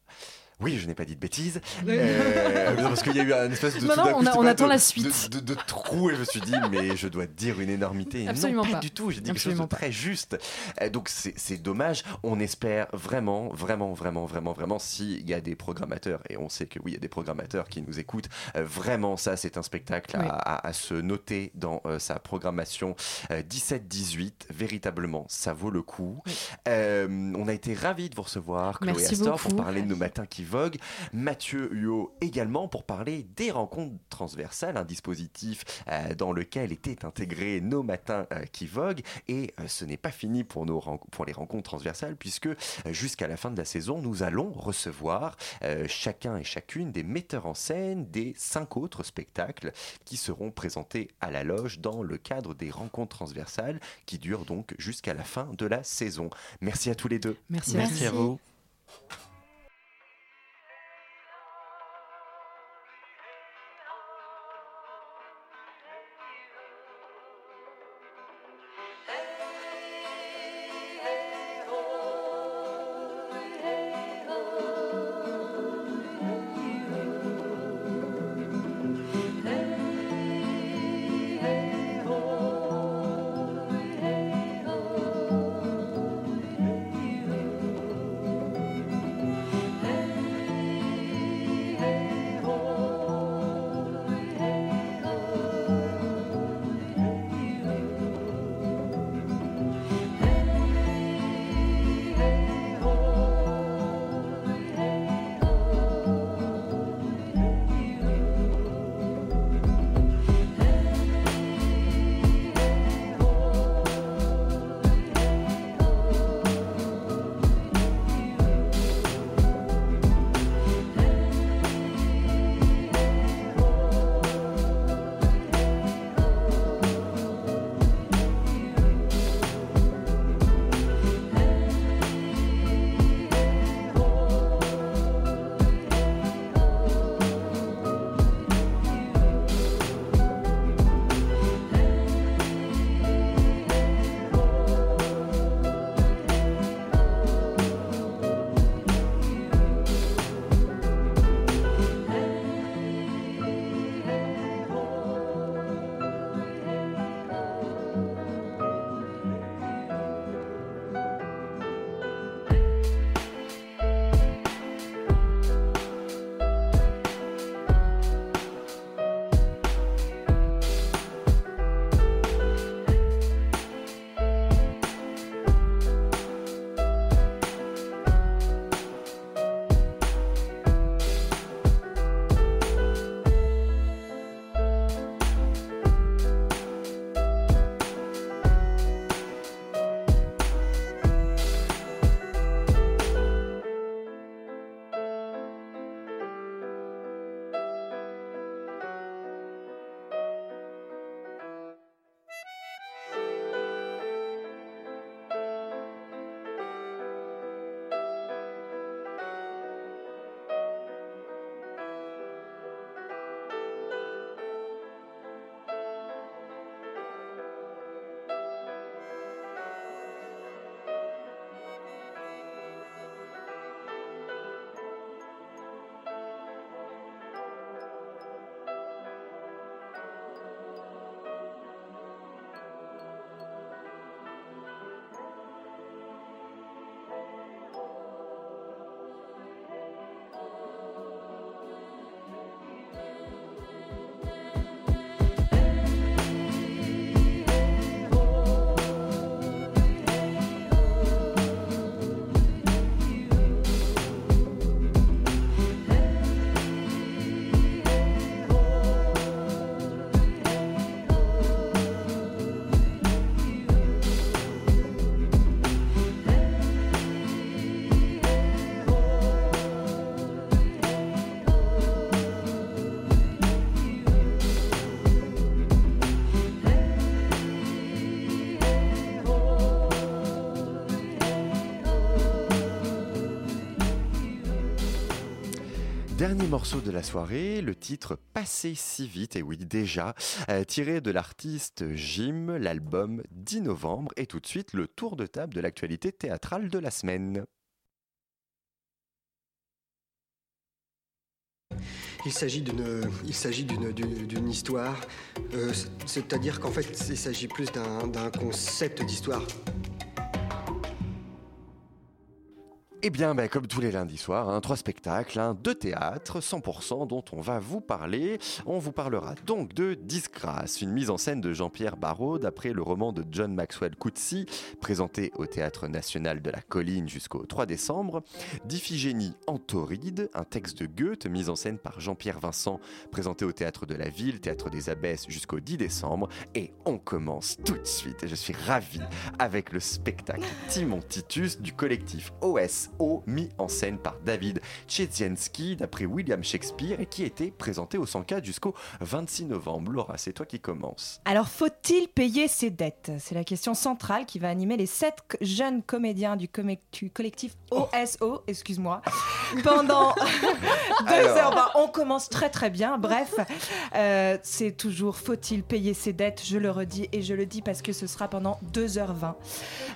Oui, je n'ai pas dit de bêtises. Euh, parce qu'il y a eu un espèce de Non, tout non, coup, on a- attend de- la suite. De, de- de trou et je me suis dit, mais je dois dire une énormité. Absolument non, pas, pas. du tout. J'ai dit quelque chose Absolument de très juste. Euh, donc c'est dommage. On espère vraiment, vraiment, vraiment, vraiment, vraiment, s'il y a des programmateurs, et on sait que oui, il y a des programmateurs qui nous écoutent, euh, vraiment, ça, c'est un spectacle à, Oui. à- à se noter dans euh, sa programmation euh, 17-18. Véritablement, ça vaut le coup. Euh, on a été ravis de vous recevoir, Chloé Astor, pour parler de nos matins qui voguent. Mathieu Huot également pour parler des rencontres transversales, un dispositif euh, dans lequel étaient intégrés nos matins euh, qui voguent. Et euh, ce n'est pas fini pour, nos pour les rencontres transversales, puisque jusqu'à la fin de la saison, nous allons recevoir chacun et chacune des metteurs en scène des cinq autres spectacles qui seront présentés à la loge dans le cadre des rencontres transversales qui durent donc jusqu'à la fin de la saison. Merci à tous les deux. Merci, Merci à vous. Morceau de la soirée, le titre Passé si vite, et oui déjà, euh, tiré de l'artiste Jim, l'album 10 novembre, et tout de suite le tour de table de l'actualité théâtrale de la semaine. Il s'agit d'une, histoire, euh, c'est-à-dire qu'en fait, il s'agit plus d'un concept d'histoire. Eh bien, ben, comme tous les lundis soirs, hein, trois spectacles, hein, deux théâtres, 100% dont on va vous parler. On vous parlera donc de Disgrâce, une mise en scène de Jean-Pierre Barraud d'après le roman de John Maxwell Coetzee, présenté au Théâtre National de la Colline jusqu'au 3 décembre. D'Iphigénie en Tauride, un texte de Goethe mis en scène par Jean-Pierre Vincent, présenté au Théâtre de la Ville, Théâtre des Abbesses jusqu'au 10 décembre. Et on commence tout de suite, et je suis ravi, avec le spectacle Timon Titus du collectif OS mis en scène par David Czezienski d'après William Shakespeare et qui était présenté au 104 jusqu'au 26 novembre. Laura, c'est toi qui commence. Alors, faut-il payer ses dettes? C'est la question centrale qui va animer les sept jeunes comédiens du, collectif OSO, excuse-moi, pendant deux heures. Bah, on commence très très bien. Bref, euh, c'est toujours faut-il payer ses dettes? Je le redis et je le dis parce que ce sera pendant 2h20.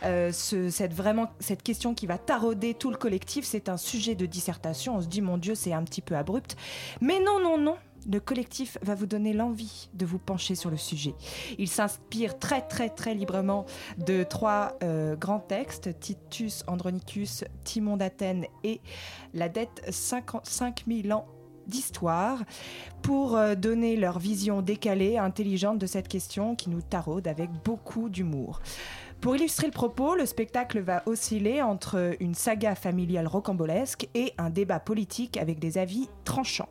Euh, ce, cette, vraiment, cette question qui va tarauder tout le collectif, c'est un sujet de dissertation. On se dit, mon Dieu, c'est un petit peu abrupt. Mais non, non, non. Le collectif va vous donner l'envie de vous pencher sur le sujet. Il s'inspire très très très librement de trois euh, grands textes, Titus Andronicus, Timon d'Athènes et La dette 5000 ans d'histoire pour euh, donner leur vision décalée, intelligente de cette question qui nous taraude avec beaucoup d'humour. Pour illustrer le propos, le spectacle va osciller entre une saga familiale rocambolesque et un débat politique avec des avis tranchants.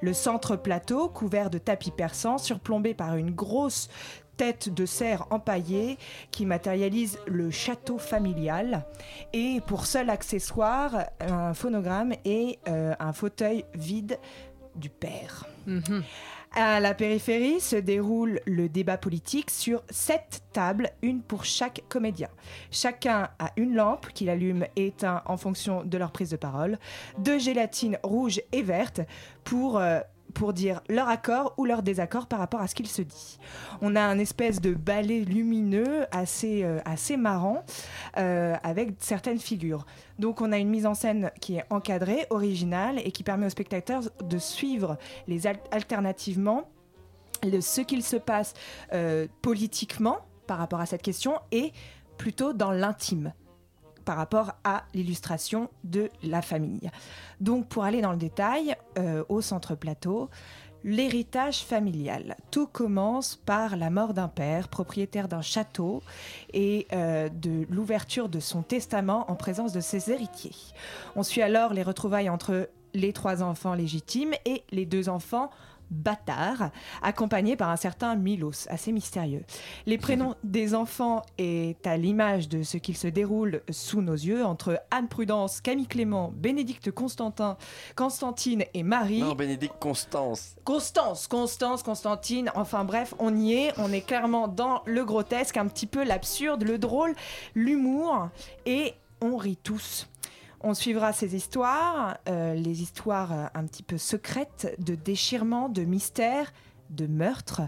Le centre plateau, couvert de tapis persans, surplombé par une grosse tête de cerf empaillée qui matérialise le château familial et pour seul accessoire un phonogramme et euh, un fauteuil vide du père. Mhm. À la périphérie se déroule le débat politique sur sept tables, une pour chaque comédien. Chacun a une lampe qu'il allume et éteint en fonction de leur prise de parole, deux gélatines rouges et vertes pour euh, pour dire leur accord ou leur désaccord par rapport à ce qu'il se dit. On a un espèce de ballet lumineux assez, euh, assez marrant euh, avec certaines figures. Donc on a une mise en scène qui est encadrée, originale et qui permet aux spectateurs de suivre les alternativement ce qu'il se passe euh, politiquement par rapport à cette question et plutôt dans l'intime par rapport à l'illustration de la famille. Donc pour aller dans le détail, euh, au centre plateau, L'héritage familial. Tout commence par la mort d'un père, propriétaire d'un château, et euh, de l'ouverture de son testament en présence de ses héritiers. On suit alors les retrouvailles entre les trois enfants légitimes et les deux enfants Bâtard, accompagné par un certain Milos, assez mystérieux. Les prénoms des enfants est à l'image de ce qu'il se déroule sous nos yeux entre Anne Prudence, Camille Clément, Bénédicte Constantin, Constantine et Marie. Non, Bénédicte Constance. Constance, Constance, Constantine, enfin bref, on y est, on est clairement dans le grotesque, un petit peu l'absurde, le drôle, l'humour, et on rit tous. On suivra ces histoires, euh, les histoires euh, un petit peu secrètes de déchirement, de mystère, de meurtre.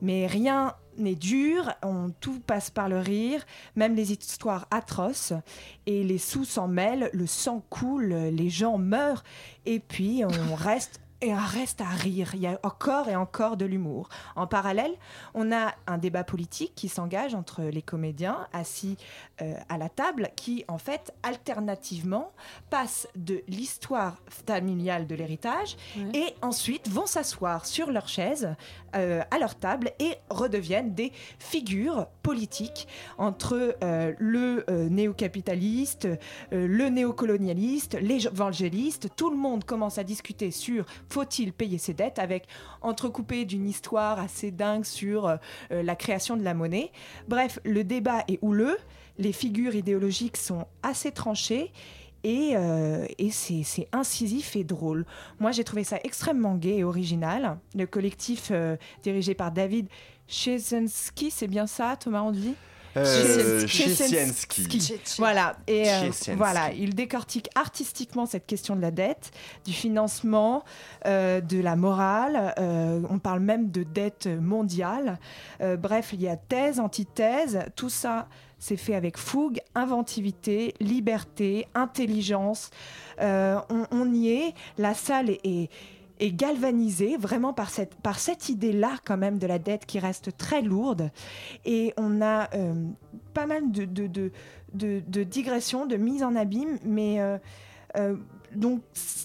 Mais rien n'est dur, tout passe par le rire, même les histoires atroces. Et les sous s'en mêlent, le sang coule, les gens meurent. Et puis on reste et un reste à rire. Il y a encore et encore de l'humour. En parallèle, on a un débat politique qui s'engage entre les comédiens assis euh, à la table qui, en fait, alternativement, passent de l'histoire familiale de l'héritage et ensuite vont s'asseoir sur leur chaise euh, à leur table et redeviennent des figures politiques entre euh, le néo-capitaliste, le néocolonialiste, l'évangéliste. Tout le monde commence à discuter sur faut-il payer ses dettes avec entrecoupé d'une histoire assez dingue sur euh, la création de la monnaie. Bref, le débat est houleux, les figures idéologiques sont assez tranchées et, euh, c'est incisif et drôle. Moi, j'ai trouvé ça extrêmement gai et original. Le collectif euh, dirigé par David Chesensky, c'est bien ça, Thomas Andy Euh, Chesiensky. Chesiensky. Voilà, et euh, voilà, il décortique artistiquement cette question de la dette, du financement, euh, de la morale. euh, on parle même de dette mondiale. Euh, bref, il y a thèse, antithèse. Tout ça, c'est fait avec fougue, inventivité, liberté, intelligence. Euh, on, y est. La salle est- est est galvanisée vraiment par cette, idée-là quand même de la dette qui reste très lourde. Et on a euh, pas mal de, digressions, de mise en abîme, mais euh, donc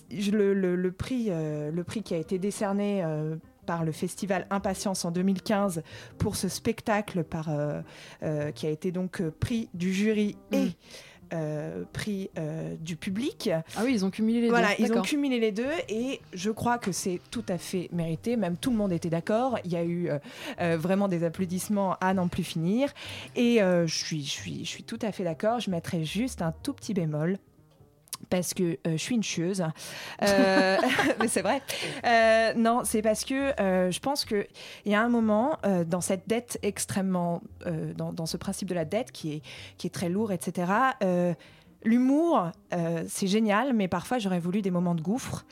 le, prix, le prix qui a été décerné par le festival Impatience en 2015 pour ce spectacle par, euh, euh, qui a été donc euh, prix du jury et euh, prix euh, du public. Ah oui, ils ont cumulé les Voilà, deux. ils ont cumulé les deux et je crois que c'est tout à fait mérité. Même tout le monde était d'accord. Il y a eu euh, vraiment des applaudissements à n'en plus finir. Et je, suis, je, suis, je suis tout à fait d'accord. Je mettrai juste un tout petit bémol. Parce que euh, je suis une chieuse. Euh, mais c'est vrai. Euh, non, c'est parce que je pense qu'il y a un moment dans cette dette extrêmement. dans, dans ce principe de la dette qui est, qui est très lourd, etc. L'humour, c'est génial, mais parfois j'aurais voulu des moments de gouffre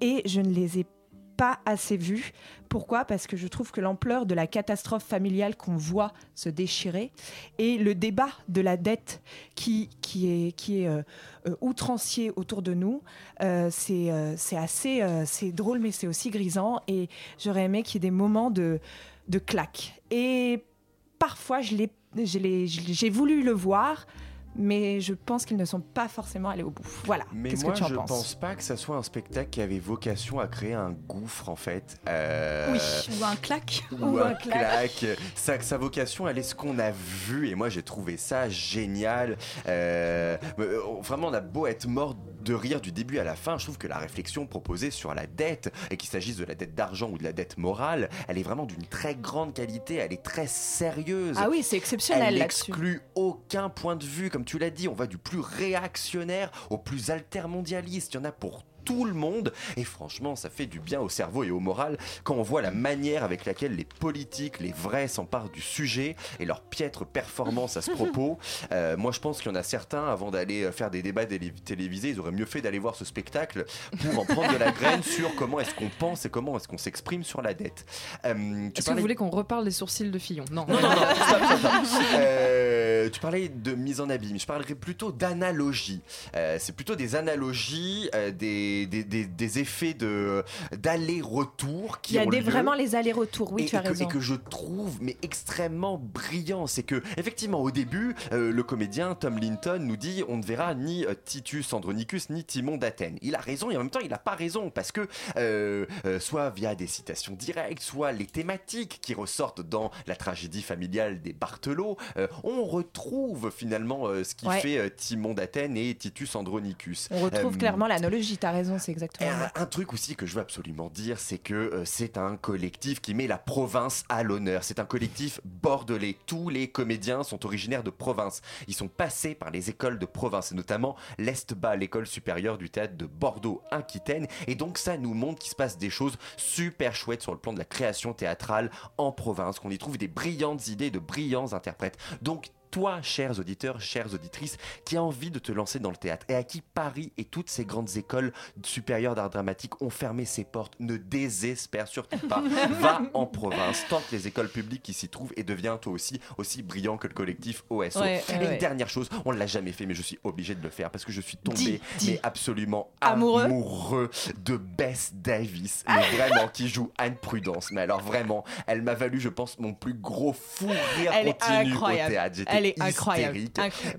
et je ne les ai pas assez vus. Pourquoi? Parce que je trouve que l'ampleur de la catastrophe familiale qu'on voit se déchirer et le débat de la dette qui, qui est, qui est euh, euh, outrancier autour de nous, euh, c'est assez c'est drôle, mais c'est aussi grisant. Et j'aurais aimé qu'il y ait des moments de, de claque. Et parfois, je l'ai- j'ai voulu le voir. Mais je pense qu'ils ne sont pas forcément allés au bout. Voilà. Mais Qu'est-ce moi, que tu en je penses pense pas que ça soit un spectacle qui avait vocation à créer un gouffre, en fait. Euh, Oui, ou un claque. ou un claque. Sa, sa vocation, elle est ce qu'on a vu, et moi j'ai trouvé ça génial. Euh, euh, vraiment, on a beau être mort de rire du début à la fin, je trouve que la réflexion proposée sur la dette, et qu'il s'agisse de la dette d'argent ou de la dette morale, elle est vraiment d'une très grande qualité, elle est très sérieuse. Ah oui, c'est exceptionnel Elle n'exclut aucun point de vue, comme tu l'as dit, on va du plus réactionnaire au plus altermondialiste, il y en a pour tout le monde et franchement ça fait du bien au cerveau et au moral quand on voit la manière avec laquelle les politiques, les vrais s'emparent du sujet et leur piètre performance à ce propos. Euh, moi je pense qu'il y en a certains avant d'aller euh, faire des débats télé- télévisés, ils auraient mieux fait d'aller voir ce spectacle pour en prendre de la graine sur comment est-ce qu'on pense et comment est-ce qu'on s'exprime sur la dette. Euh, tu Est-ce que vous voulez qu'on reparle des sourcils de Fillon? Non. non, non, non, stop, stop, stop. Euh, tu parlais de mise en abîme, je parlerais plutôt d'analogie. C'est plutôt des analogies, euh, des, des, des- des effets de d'aller-retour qui Il y a ont des, lieu. vraiment les allers-retours, oui, et, tu as que, raison. et que je trouve mais extrêmement brillant, c'est que effectivement au début euh, le comédien Tom Linton nous dit on ne verra ni euh, Titus Andronicus ni Timon d'Athènes. Il a raison et en même temps il n'a pas raison parce que euh, euh, soit via des citations directes, soit les thématiques qui ressortent dans la tragédie familiale des Barthelot, euh, on retrouve finalement ce qui Ouais. fait Timon d'Athènes et Titus Andronicus. On retrouve clairement l'analogie, tu as raison, c'est exactement un, un truc aussi que je veux absolument dire, c'est que euh, c'est un collectif qui met la province à l'honneur. C'est un collectif bordelais. Tous les comédiens sont originaires de province. Ils sont passés par les écoles de province, et notamment l'ESTBA, l'école supérieure du théâtre de Bordeaux-Aquitaine. Et donc ça nous montre qu'il se passe des choses super chouettes sur le plan de la création théâtrale en province, qu'on y trouve des brillantes idées, de brillants interprètes. Donc toi, chers auditeurs, chères auditrices, qui a envie de te lancer dans le théâtre et à qui Paris et toutes ces grandes écoles supérieures d'art dramatique ont fermé ses portes, ne désespère surtout pas. Va en province, tente les écoles publiques qui s'y trouvent et deviens toi aussi aussi brillant que le collectif OSO. Ouais, et ouais, une dernière chose, on ne l'a jamais fait, mais je suis obligé de le faire parce que je suis tombé Dis, dis. mais absolument Amoureux amoureux de Bess Davis, mais vraiment qui joue Anne Prudence. Mais alors vraiment, elle m'a valu, je pense, mon plus gros fou rire Elle continu au théâtre. J'étais Elle est incroyable.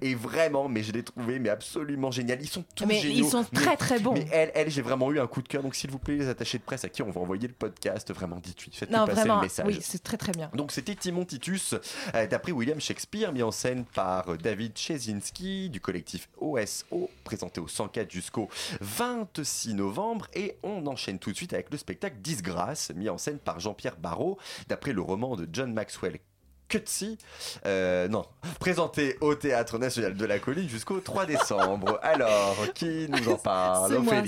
Et vraiment, mais je l'ai trouvé mais absolument génial. Ils sont tous Mais géniaux. ils sont mais- très, très bons. Mais elle, elle j'ai vraiment eu un coup de cœur. Donc s'il vous plaît, les attachés de presse à qui on va envoyer le podcast, vraiment dites-lui. Faites-lui Non, passer vraiment, le message. oui, c'est très très bien. Donc c'était Timon Titus, euh, d'après William Shakespeare, mis en scène par euh, David Chesinski du collectif OSO, présenté au 104 jusqu'au 26 novembre. Et on enchaîne tout de suite avec le spectacle Disgrâce, mis en scène par Jean-Pierre Barrault, d'après le roman de John Maxwell Cutsy. Euh, non, présenté au Théâtre National de la Colline jusqu'au 3 décembre. Alors, qui nous en parle C'est moi,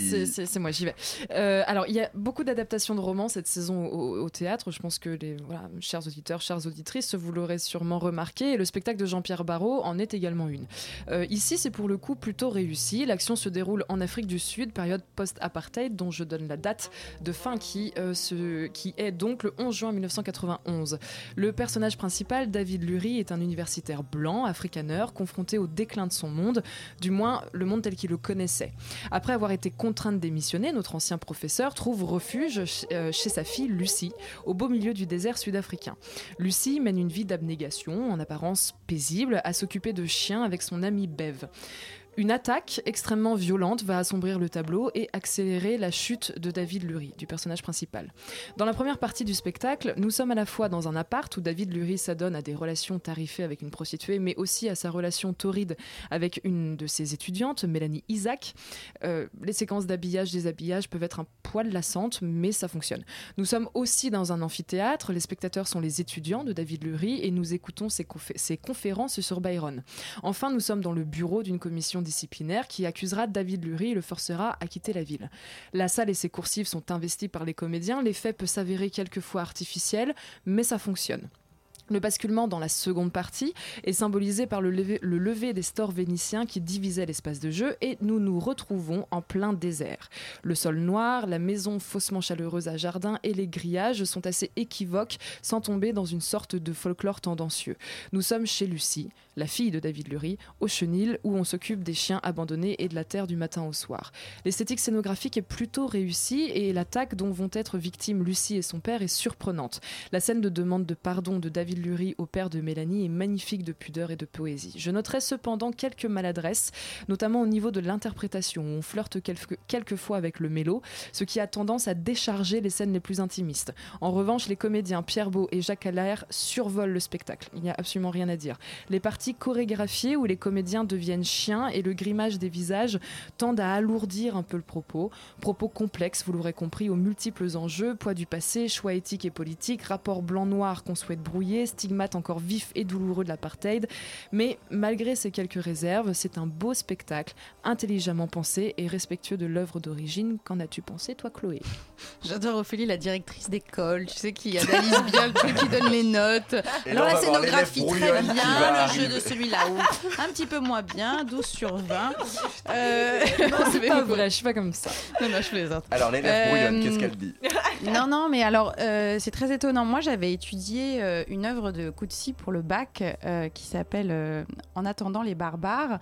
c'est- moi, j'y vais. Euh, alors, il y a beaucoup d'adaptations de romans cette saison au, au théâtre. Je pense que les voilà, chers auditeurs, chères auditrices, vous l'aurez sûrement remarqué. Et le spectacle de Jean-Pierre Barrault en est également une. Euh, ici, c'est pour le coup plutôt réussi. L'action se déroule en Afrique du Sud, période post-apartheid, dont je donne la date de fin qui, euh, se- qui est donc le 11 juin 1991. Le personnage principal, David Lurie, est un universitaire blanc, africaner, confronté au déclin de son monde, du moins le monde tel qu'il le connaissait. Après avoir été contraint de démissionner, notre ancien professeur trouve refuge euh, chez sa fille Lucie, au beau milieu du désert sud-africain. Lucie mène une vie d'abnégation, en apparence paisible, à s'occuper de chiens avec son ami Bev. Une attaque extrêmement violente va assombrir le tableau et accélérer la chute de David Lurie, du personnage principal. Dans la première partie du spectacle, nous sommes à la fois dans un appart où David Lurie s'adonne à des relations tarifées avec une prostituée, mais aussi à sa relation torride avec une de ses étudiantes, Mélanie Isaac. Euh, les séquences d'habillage, déshabillage peuvent être un poil lassantes, mais ça fonctionne. Nous sommes aussi dans un amphithéâtre, les spectateurs sont les étudiants de David Lurie et nous écoutons ses, ses conférences sur Byron. Enfin, nous sommes dans le bureau d'une commission disciplinaire qui accusera David Lurie et le forcera à quitter la ville. La salle et ses coursives sont investies par les comédiens, l'effet peut s'avérer quelquefois artificiel, mais ça fonctionne. Le basculement dans la seconde partie est symbolisé par le lever, le lever des stores vénitiens qui divisaient l'espace de jeu et nous nous retrouvons en plein désert. Le sol noir, la maison faussement chaleureuse à jardin et les grillages sont assez équivoques sans tomber dans une sorte de folklore tendancieux. Nous sommes chez Lucie, la fille de David Lurie, au chenil où on s'occupe des chiens abandonnés et de la terre du matin au soir. L'esthétique scénographique est plutôt réussie et l'attaque dont vont être victimes Lucie et son père est surprenante. La scène de demande de pardon de David Lurie au père de Mélanie est magnifique de pudeur et de poésie. Je noterai cependant quelques maladresses, notamment au niveau de l'interprétation, où on flirte quelque- quelquefois avec le mélo, ce qui a tendance à décharger les scènes les plus intimistes. En revanche, les comédiens Pierre Beau et Jacques Allaire survolent le spectacle. Il n'y a absolument rien à dire. Les parties chorégraphiées où les comédiens deviennent chiens et le grimage des visages tendent à alourdir un peu le propos. Propos complexes, vous l'aurez compris, aux multiples enjeux, poids du passé, choix éthiques et politiques, rapport blanc-noir qu'on souhaite brouiller, stigmate encore vif et douloureux de l'apartheid. Mais malgré ces quelques réserves, c'est un beau spectacle, intelligemment pensé et respectueux de l'œuvre d'origine. Qu'en as-tu pensé, toi, Chloé? J'adore Ophélie, la directrice d'école, tu sais, qui analyse bien le truc, qui donne les notes. Et Alors la scénographie très bien, le arriver. jeu de celui-là un petit peu moins bien, 12 sur 20. Euh... C'est pas vrai, je suis pas comme ça. Non, non, je plaisante. Alors, l'élève Euh, brouillonne, qu'est-ce qu'elle dit? Non, non, mais alors, euh, c'est très étonnant. Moi, j'avais étudié euh, une œuvre de Coetzee pour le bac euh, qui s'appelle En attendant les barbares.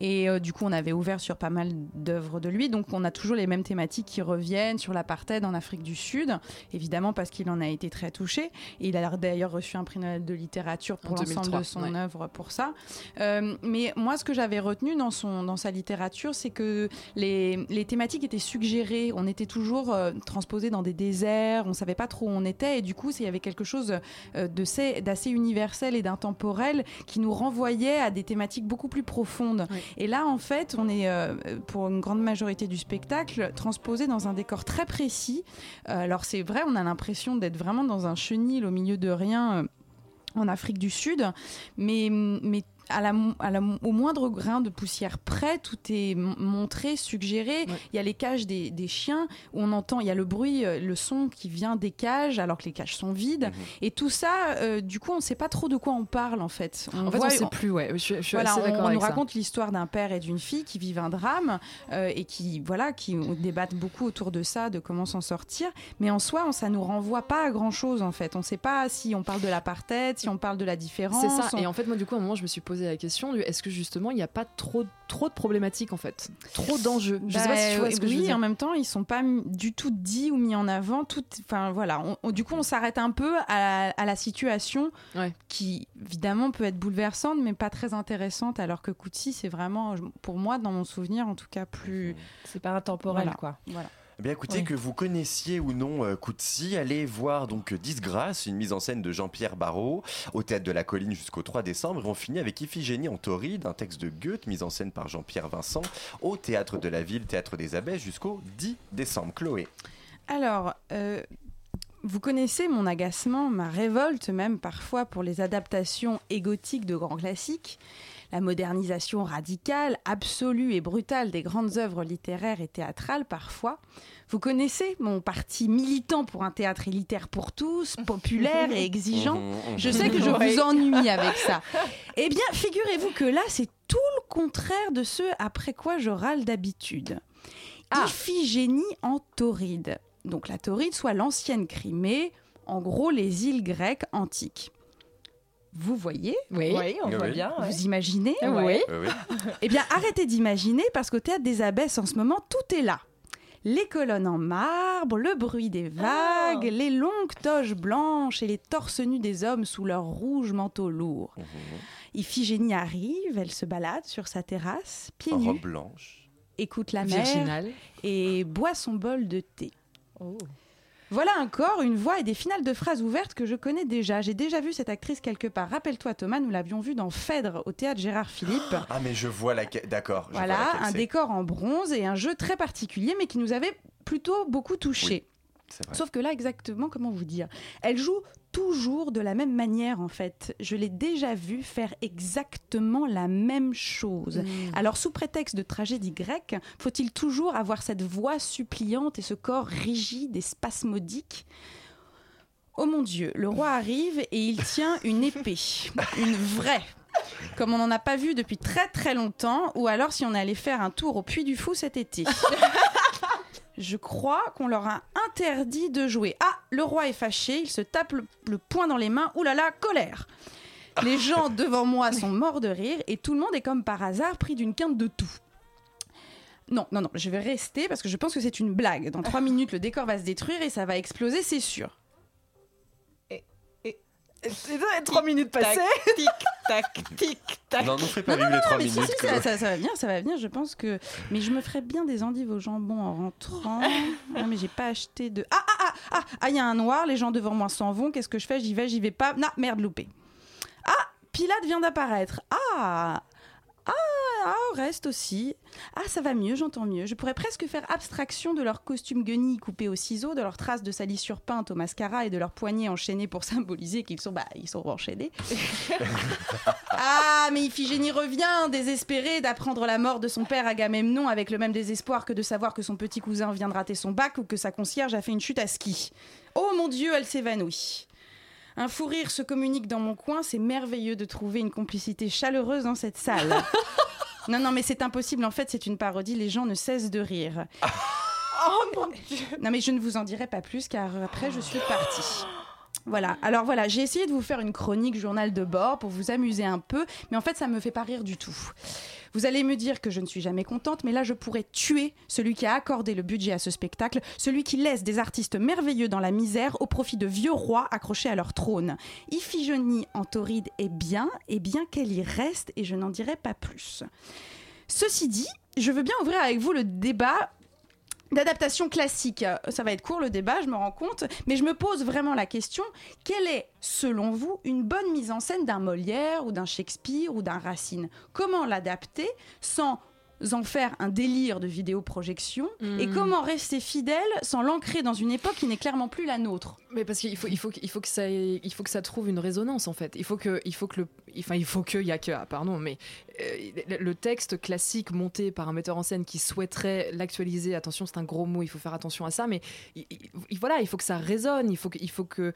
Et du coup, on avait ouvert sur pas mal d'œuvres de lui. Donc, on a toujours les mêmes thématiques qui reviennent sur l'apartheid en Afrique du Sud, évidemment parce qu'il en a été très touché. Et il a d'ailleurs reçu un prix Nobel de littérature pour En l'ensemble 2003, de son ouais. œuvre pour ça. Mais moi, ce que j'avais retenu dans, son, dans sa littérature, c'est que les, les thématiques étaient suggérées. On était toujours transposé dans des déserts, on savait pas trop où on était, et du coup, il y avait quelque chose euh, d'assez universel et d'intemporel qui nous renvoyait à des thématiques beaucoup plus profondes. Et là, en fait, on est, euh, pour une grande majorité du spectacle, transposé dans un décor très précis. Euh, alors, c'est vrai, on a l'impression d'être vraiment dans un chenil au milieu de rien. en Afrique du Sud, mais, mais à la, à la- au moindre grain de poussière près, tout est montré, suggéré. Il y a les cages des, des chiens, où on entend, il y a le bruit, euh, le son qui vient des cages, alors que les cages sont vides. Et tout ça, euh, du coup, on ne sait pas trop de quoi on parle, en fait. En fait, on sait plus, ouais. Je, je voilà, on, nous raconte l'histoire d'un père et d'une fille qui vivent un drame euh, et qui, voilà, qui débattent beaucoup autour de ça, de comment s'en sortir. Mais en soi, on, ça nous renvoie pas à grand chose, en fait. On ne sait pas si on parle de l'apartheid, si on parle de la différence. C'est ça. on- Et en fait, moi, du coup, à un moment, je me suis posé la question du est-ce que justement, il n'y a pas trop, trop de problématiques, en fait? Trop d'enjeux. Je sais pas si tu vois Bah, ce que oui, je veux dire. en même temps, ils sont pas du tout dit ou mis en avant. Tout, enfin voilà. On- on- du coup, on s'arrête un peu à, à la situation qui, évidemment, peut être bouleversante, mais pas très intéressante. Alors que Coetzee, c'est vraiment, pour moi, dans mon souvenir, en tout cas, plus. C'est pas intemporel, Voilà. quoi. Voilà. Eh bien écoutez, Oui. que vous connaissiez ou non euh, Coetzee, allez voir donc Disgrâce, une mise en scène de Jean-Pierre Barrault au Théâtre de la Colline jusqu'au 3 décembre. Et on finit avec Iphigénie en tauride, un texte de Goethe, mise en scène par Jean-Pierre Vincent au Théâtre de la Ville, Théâtre des Abbesses jusqu'au 10 décembre. Chloé. Alors, euh, Vous connaissez mon agacement, ma révolte même parfois pour les adaptations égotiques de grands classiques, la modernisation radicale, absolue et brutale des grandes œuvres littéraires et théâtrales parfois. Vous connaissez mon parti militant pour un théâtre élitaire pour tous, populaire et exigeant. Je sais que je vous ennuie avec ça. Eh bien, figurez-vous que là, c'est tout le contraire de ce après quoi je râle d'habitude. Iphigénie en Tauride. Donc la Tauride, soit l'ancienne Crimée, en gros les îles grecques antiques. Vous voyez Oui, Oui, on voit bien, ouais. Vous imaginez Oui. Oui, Eh bien, arrêtez d'imaginer parce qu'au théâtre des Abbesses, en ce moment, tout est là. Les colonnes en marbre, le bruit des vagues, les longues toges blanches et les torses nus des hommes sous leurs rouges manteaux lourds. Iphigénie arrive, elle se balade sur sa terrasse, pieds En nus, robe blanche. écoute la mer Virginale. et boit son bol de thé. Voilà un corps, une voix et des finales de phrases ouvertes que je connais déjà. J'ai déjà vu cette actrice quelque part. Rappelle-toi, Thomas, nous l'avions vue dans Phèdre au théâtre Gérard Philippe. Ah, mais je vois laquelle. D'accord. vois Voilà, laquelle un décor en bronze et un jeu très particulier, mais qui nous avait plutôt beaucoup touché. Sauf que là, exactement, comment vous dire? Elle joue toujours de la même manière, en fait. Je l'ai déjà vue faire exactement la même chose. Mm. Alors, sous prétexte de tragédie grecque, faut-il toujours avoir cette voix suppliante et ce corps rigide et spasmodique? Oh mon Dieu, le roi arrive et il tient une épée, une vraie, comme on n'en a pas vu depuis très très longtemps, ou alors si on allait faire un tour au Puy du Fou cet été. Je crois qu'on leur a interdit de jouer. Ah, le roi est fâché, il se tape le, le poing dans les mains. Ouh là là, colère. Les gens devant moi sont morts de rire et tout le monde est comme par hasard pris d'une quinte de tout. Non, non, non, je vais rester parce que je pense que c'est une blague. Dans trois minutes, le décor va se détruire et ça va exploser, c'est sûr. Trois minutes passées. Tic, tac, tic, tac. Non, nous fais pas Non, vivre non, les trois mais si, minutes. si, Chloé. ça, ça- ça va venir, ça va venir, je pense que. Mais je me ferais bien des endives au jambon en rentrant. Ah, mais j'ai pas acheté de. Ah, ah, ah, ah, ah, il y a un noir, les gens devant moi s'en vont, qu'est-ce que je fais? J'y vais, j'y vais pas. Non, merde, loupé. Ah, Pilate vient d'apparaître. Ah ah, ah, reste aussi. Ah, ça va mieux, j'entends mieux. Je pourrais presque faire abstraction de leur costume guenilles coupé au ciseau, de leurs traces de salissure peinte au mascara et de leurs poignets enchaînés pour symboliser qu'ils sont, bah, ils sont enchaînés. Ah, mais Iphigénie revient, désespérée d'apprendre la mort de son père Agamemnon avec le même désespoir que de savoir que son petit cousin vient de rater son bac ou que sa concierge a fait une chute à ski. Oh mon Dieu, elle s'évanouit. Un fou rire se communique dans mon coin, c'est merveilleux de trouver une complicité chaleureuse dans cette salle. non, non, mais c'est impossible, en fait, c'est une parodie, les gens ne cessent de rire. Oh mon dieu. Non, mais je ne vous en dirai pas plus car après je suis partie. Voilà, alors voilà, j'ai essayé de vous faire une chronique journal de bord pour vous amuser un peu, mais en fait ça me fait pas rire du tout. Vous allez me dire que je ne suis jamais contente, mais là je pourrais tuer celui qui a accordé le budget à ce spectacle, celui qui laisse des artistes merveilleux dans la misère au profit de vieux rois accrochés à leur trône. Iphigénie en tauride est bien, et bien qu'elle y reste, et je n'en dirai pas plus. Ceci dit, je veux bien ouvrir avec vous le débat d'adaptation classique. Ça va être court le débat, je me rends compte, mais je me pose vraiment la question quelle est, selon vous, une bonne mise en scène d'un Molière ou d'un Shakespeare ou d'un Racine? Comment l'adapter sans en faire un délire de vidéoprojection et Mm. comment rester fidèle sans l'ancrer dans une époque qui n'est clairement plus la nôtre Mais parce qu'il faut, il faut, il faut que ça, ait- il faut que ça trouve une résonance en fait. Il faut que, il faut que le, enfin il faut que, il y a que, ah, pardon, mais euh, le- le texte classique monté par un metteur en scène qui souhaiterait l'actualiser. Attention, c'est un gros mot, il faut faire attention à ça. Mais il- il- voilà, il faut que ça résonne. Il faut que, il faut que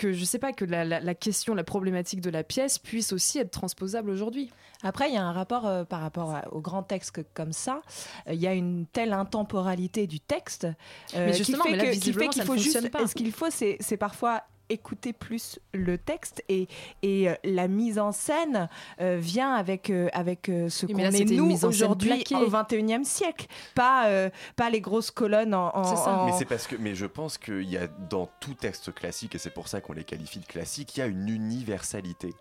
que je sais pas que la, la- la question, la problématique de la pièce puisse aussi être transposable aujourd'hui. Après, il y a un rapport euh, par rapport à- au grand texte comme ça. Euh, Il y a une telle intemporalité du texte euh, Mais justement, qui fait qu'il ne faut juste. pas. Ce qu'il faut, c'est parfois écouter plus le texte et, et euh, la mise en scène euh, vient avec, euh, avec euh, ce qu'on est nous aujourd'hui au 21e siècle, pas, euh, pas les grosses colonnes en, en- en- Mais c'est parce que, mais je pense qu'il y a dans tout texte classique, et c'est pour ça qu'on les qualifie de classiques, il y a une universalité.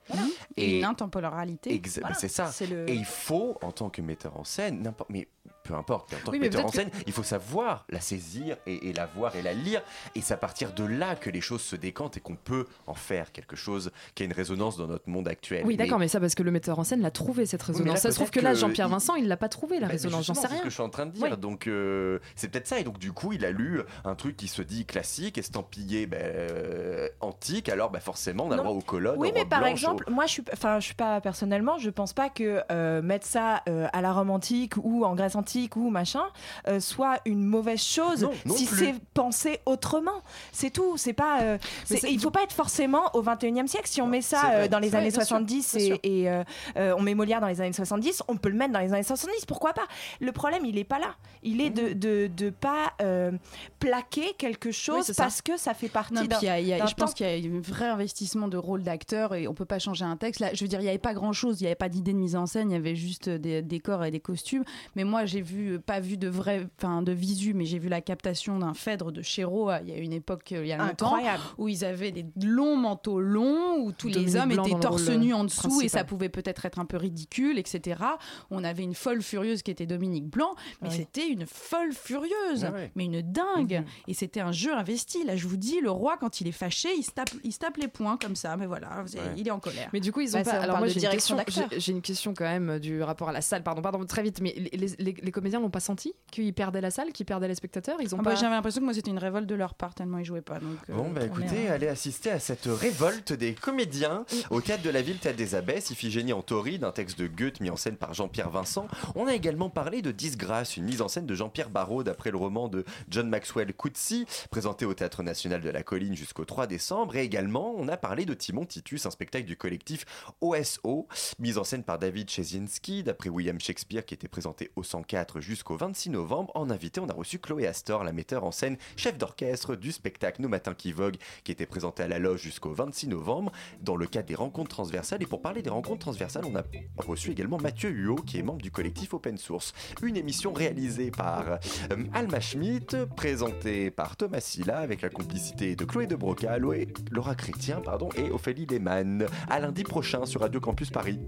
et une intemporalité Exa- Voilà. bah, c'est ça. Le- Et il faut, en tant que metteur en scène, n'importe, mais peu importe. En tant Oui, que metteur en scène, il faut savoir la saisir et, et la voir et la lire. Et c'est à partir de là que les choses se décantent et qu'on peut en faire quelque chose qui a une résonance dans notre monde actuel. Oui, d'accord, mais ça parce que le metteur en scène l'a trouvé cette Oui, résonance. là, ça se trouve que là, Jean-Pierre il- Vincent, il l'a pas trouvé la Bah, résonance, j'en sais c'est rien. ce que je suis en train de dire. Oui. Donc euh, c'est peut-être ça. Et donc du coup, il a lu un truc qui se dit classique, estampillé, ben, euh, antique. Alors bah, forcément, on a Non. droit aux colonnes. Oui, aux mais par blanches, exemple, moi, je suis, enfin, je suis pas personnellement, je pense pas que euh, mettre ça euh, à la Rome antique ou en Grèce antique ou machin euh, soit une mauvaise chose Non, non si c'est pensé autrement. C'est tout. C'est pas. euh, c'est- il faut pas être forcément au 21e siècle. Si on met ça euh, dans les années vrai, bien sûr, 70 bien sûr. et, et, euh, euh, on met Molière dans les années 70, on peut le mettre dans les années 70. Pourquoi pas Le problème, il est pas là. Il est de de, de pas euh, plaquer quelque chose parce que ça fait partie d'un. puis il y a- il y a- d'un je pense qu'il y a un vrai investissement de rôle d'acteur et on peut pas changer un texte. Là, je veux dire, il n'y avait pas grand chose, il n'y avait pas d'idée de mise en scène, il y avait juste des décors et des costumes. Mais moi, j'ai vu, pas vu de vrai, enfin de visu, mais j'ai vu la captation d'un Phèdre de Chéreau euh, il y a une époque, euh, il y a longtemps, Incroyable. où ils avaient des longs manteaux longs, où tous les hommes Blanc étaient torse rôle, nu euh, en dessous et ça pouvait peut-être être un peu ridicule, etc. On avait une folle furieuse qui était Dominique Blanc, mais Oui. c'était une folle furieuse, Ah ouais. mais une dingue. Et c'était un jeu investi. Là, je vous dis, le roi, quand il est fâché, il se tape, il se tape les poings comme ça. Mais voilà, Ouais. il est en colère. Mais du coup, ils ont Bah, pas. ça, on Alors parle moi, j'ai une, direction question, d'acteur. j'ai- j'ai une question quand même euh, du rapport à la salle. Pardon, pardon, très vite. Mais les, les- les- les comédiens n'ont pas senti qu'ils perdaient la salle, qu'ils perdaient les spectateurs. Ils ont Ah bah, pas. J'avais l'impression que moi, c'était une révolte de leur part, tellement ils jouaient pas. Donc, euh, Bon, bah écoutez, est- allez assister à cette révolte des comédiens au théâtre de la ville, théâtre des Abbesses, Iphigénie en tauride, un texte de Goethe mis en scène par Jean-Pierre Vincent. On a également parlé de Disgrâce, une mise en scène de Jean-Pierre Barraud d'après le roman de John Maxwell Coetzee, présenté au théâtre national de la colline jusqu'au 3 décembre. Et également, on a parlé de Timon Titus, un spectacle du collectif OSO, mise en scène par David Chesinski, d'après William Shakespeare, qui était présenté au 104 jusqu'au 26 novembre. En invité, on a reçu Chloé Astor, la metteur en scène, chef d'orchestre du spectacle Nos Matins qui Vogue, qui était présenté à la loge jusqu'au 26 novembre, dans le cadre des rencontres transversales. Et pour parler des rencontres transversales, on a reçu également Mathieu Huot, qui est membre du collectif Open Source. Une émission réalisée par euh, Alma Schmidt, présentée par Thomas Silla, avec la complicité de Chloé de Broca, Laura Chrétien pardon, et Ophélie Lehmann. À lundi prochain sur Radio Campus Paris.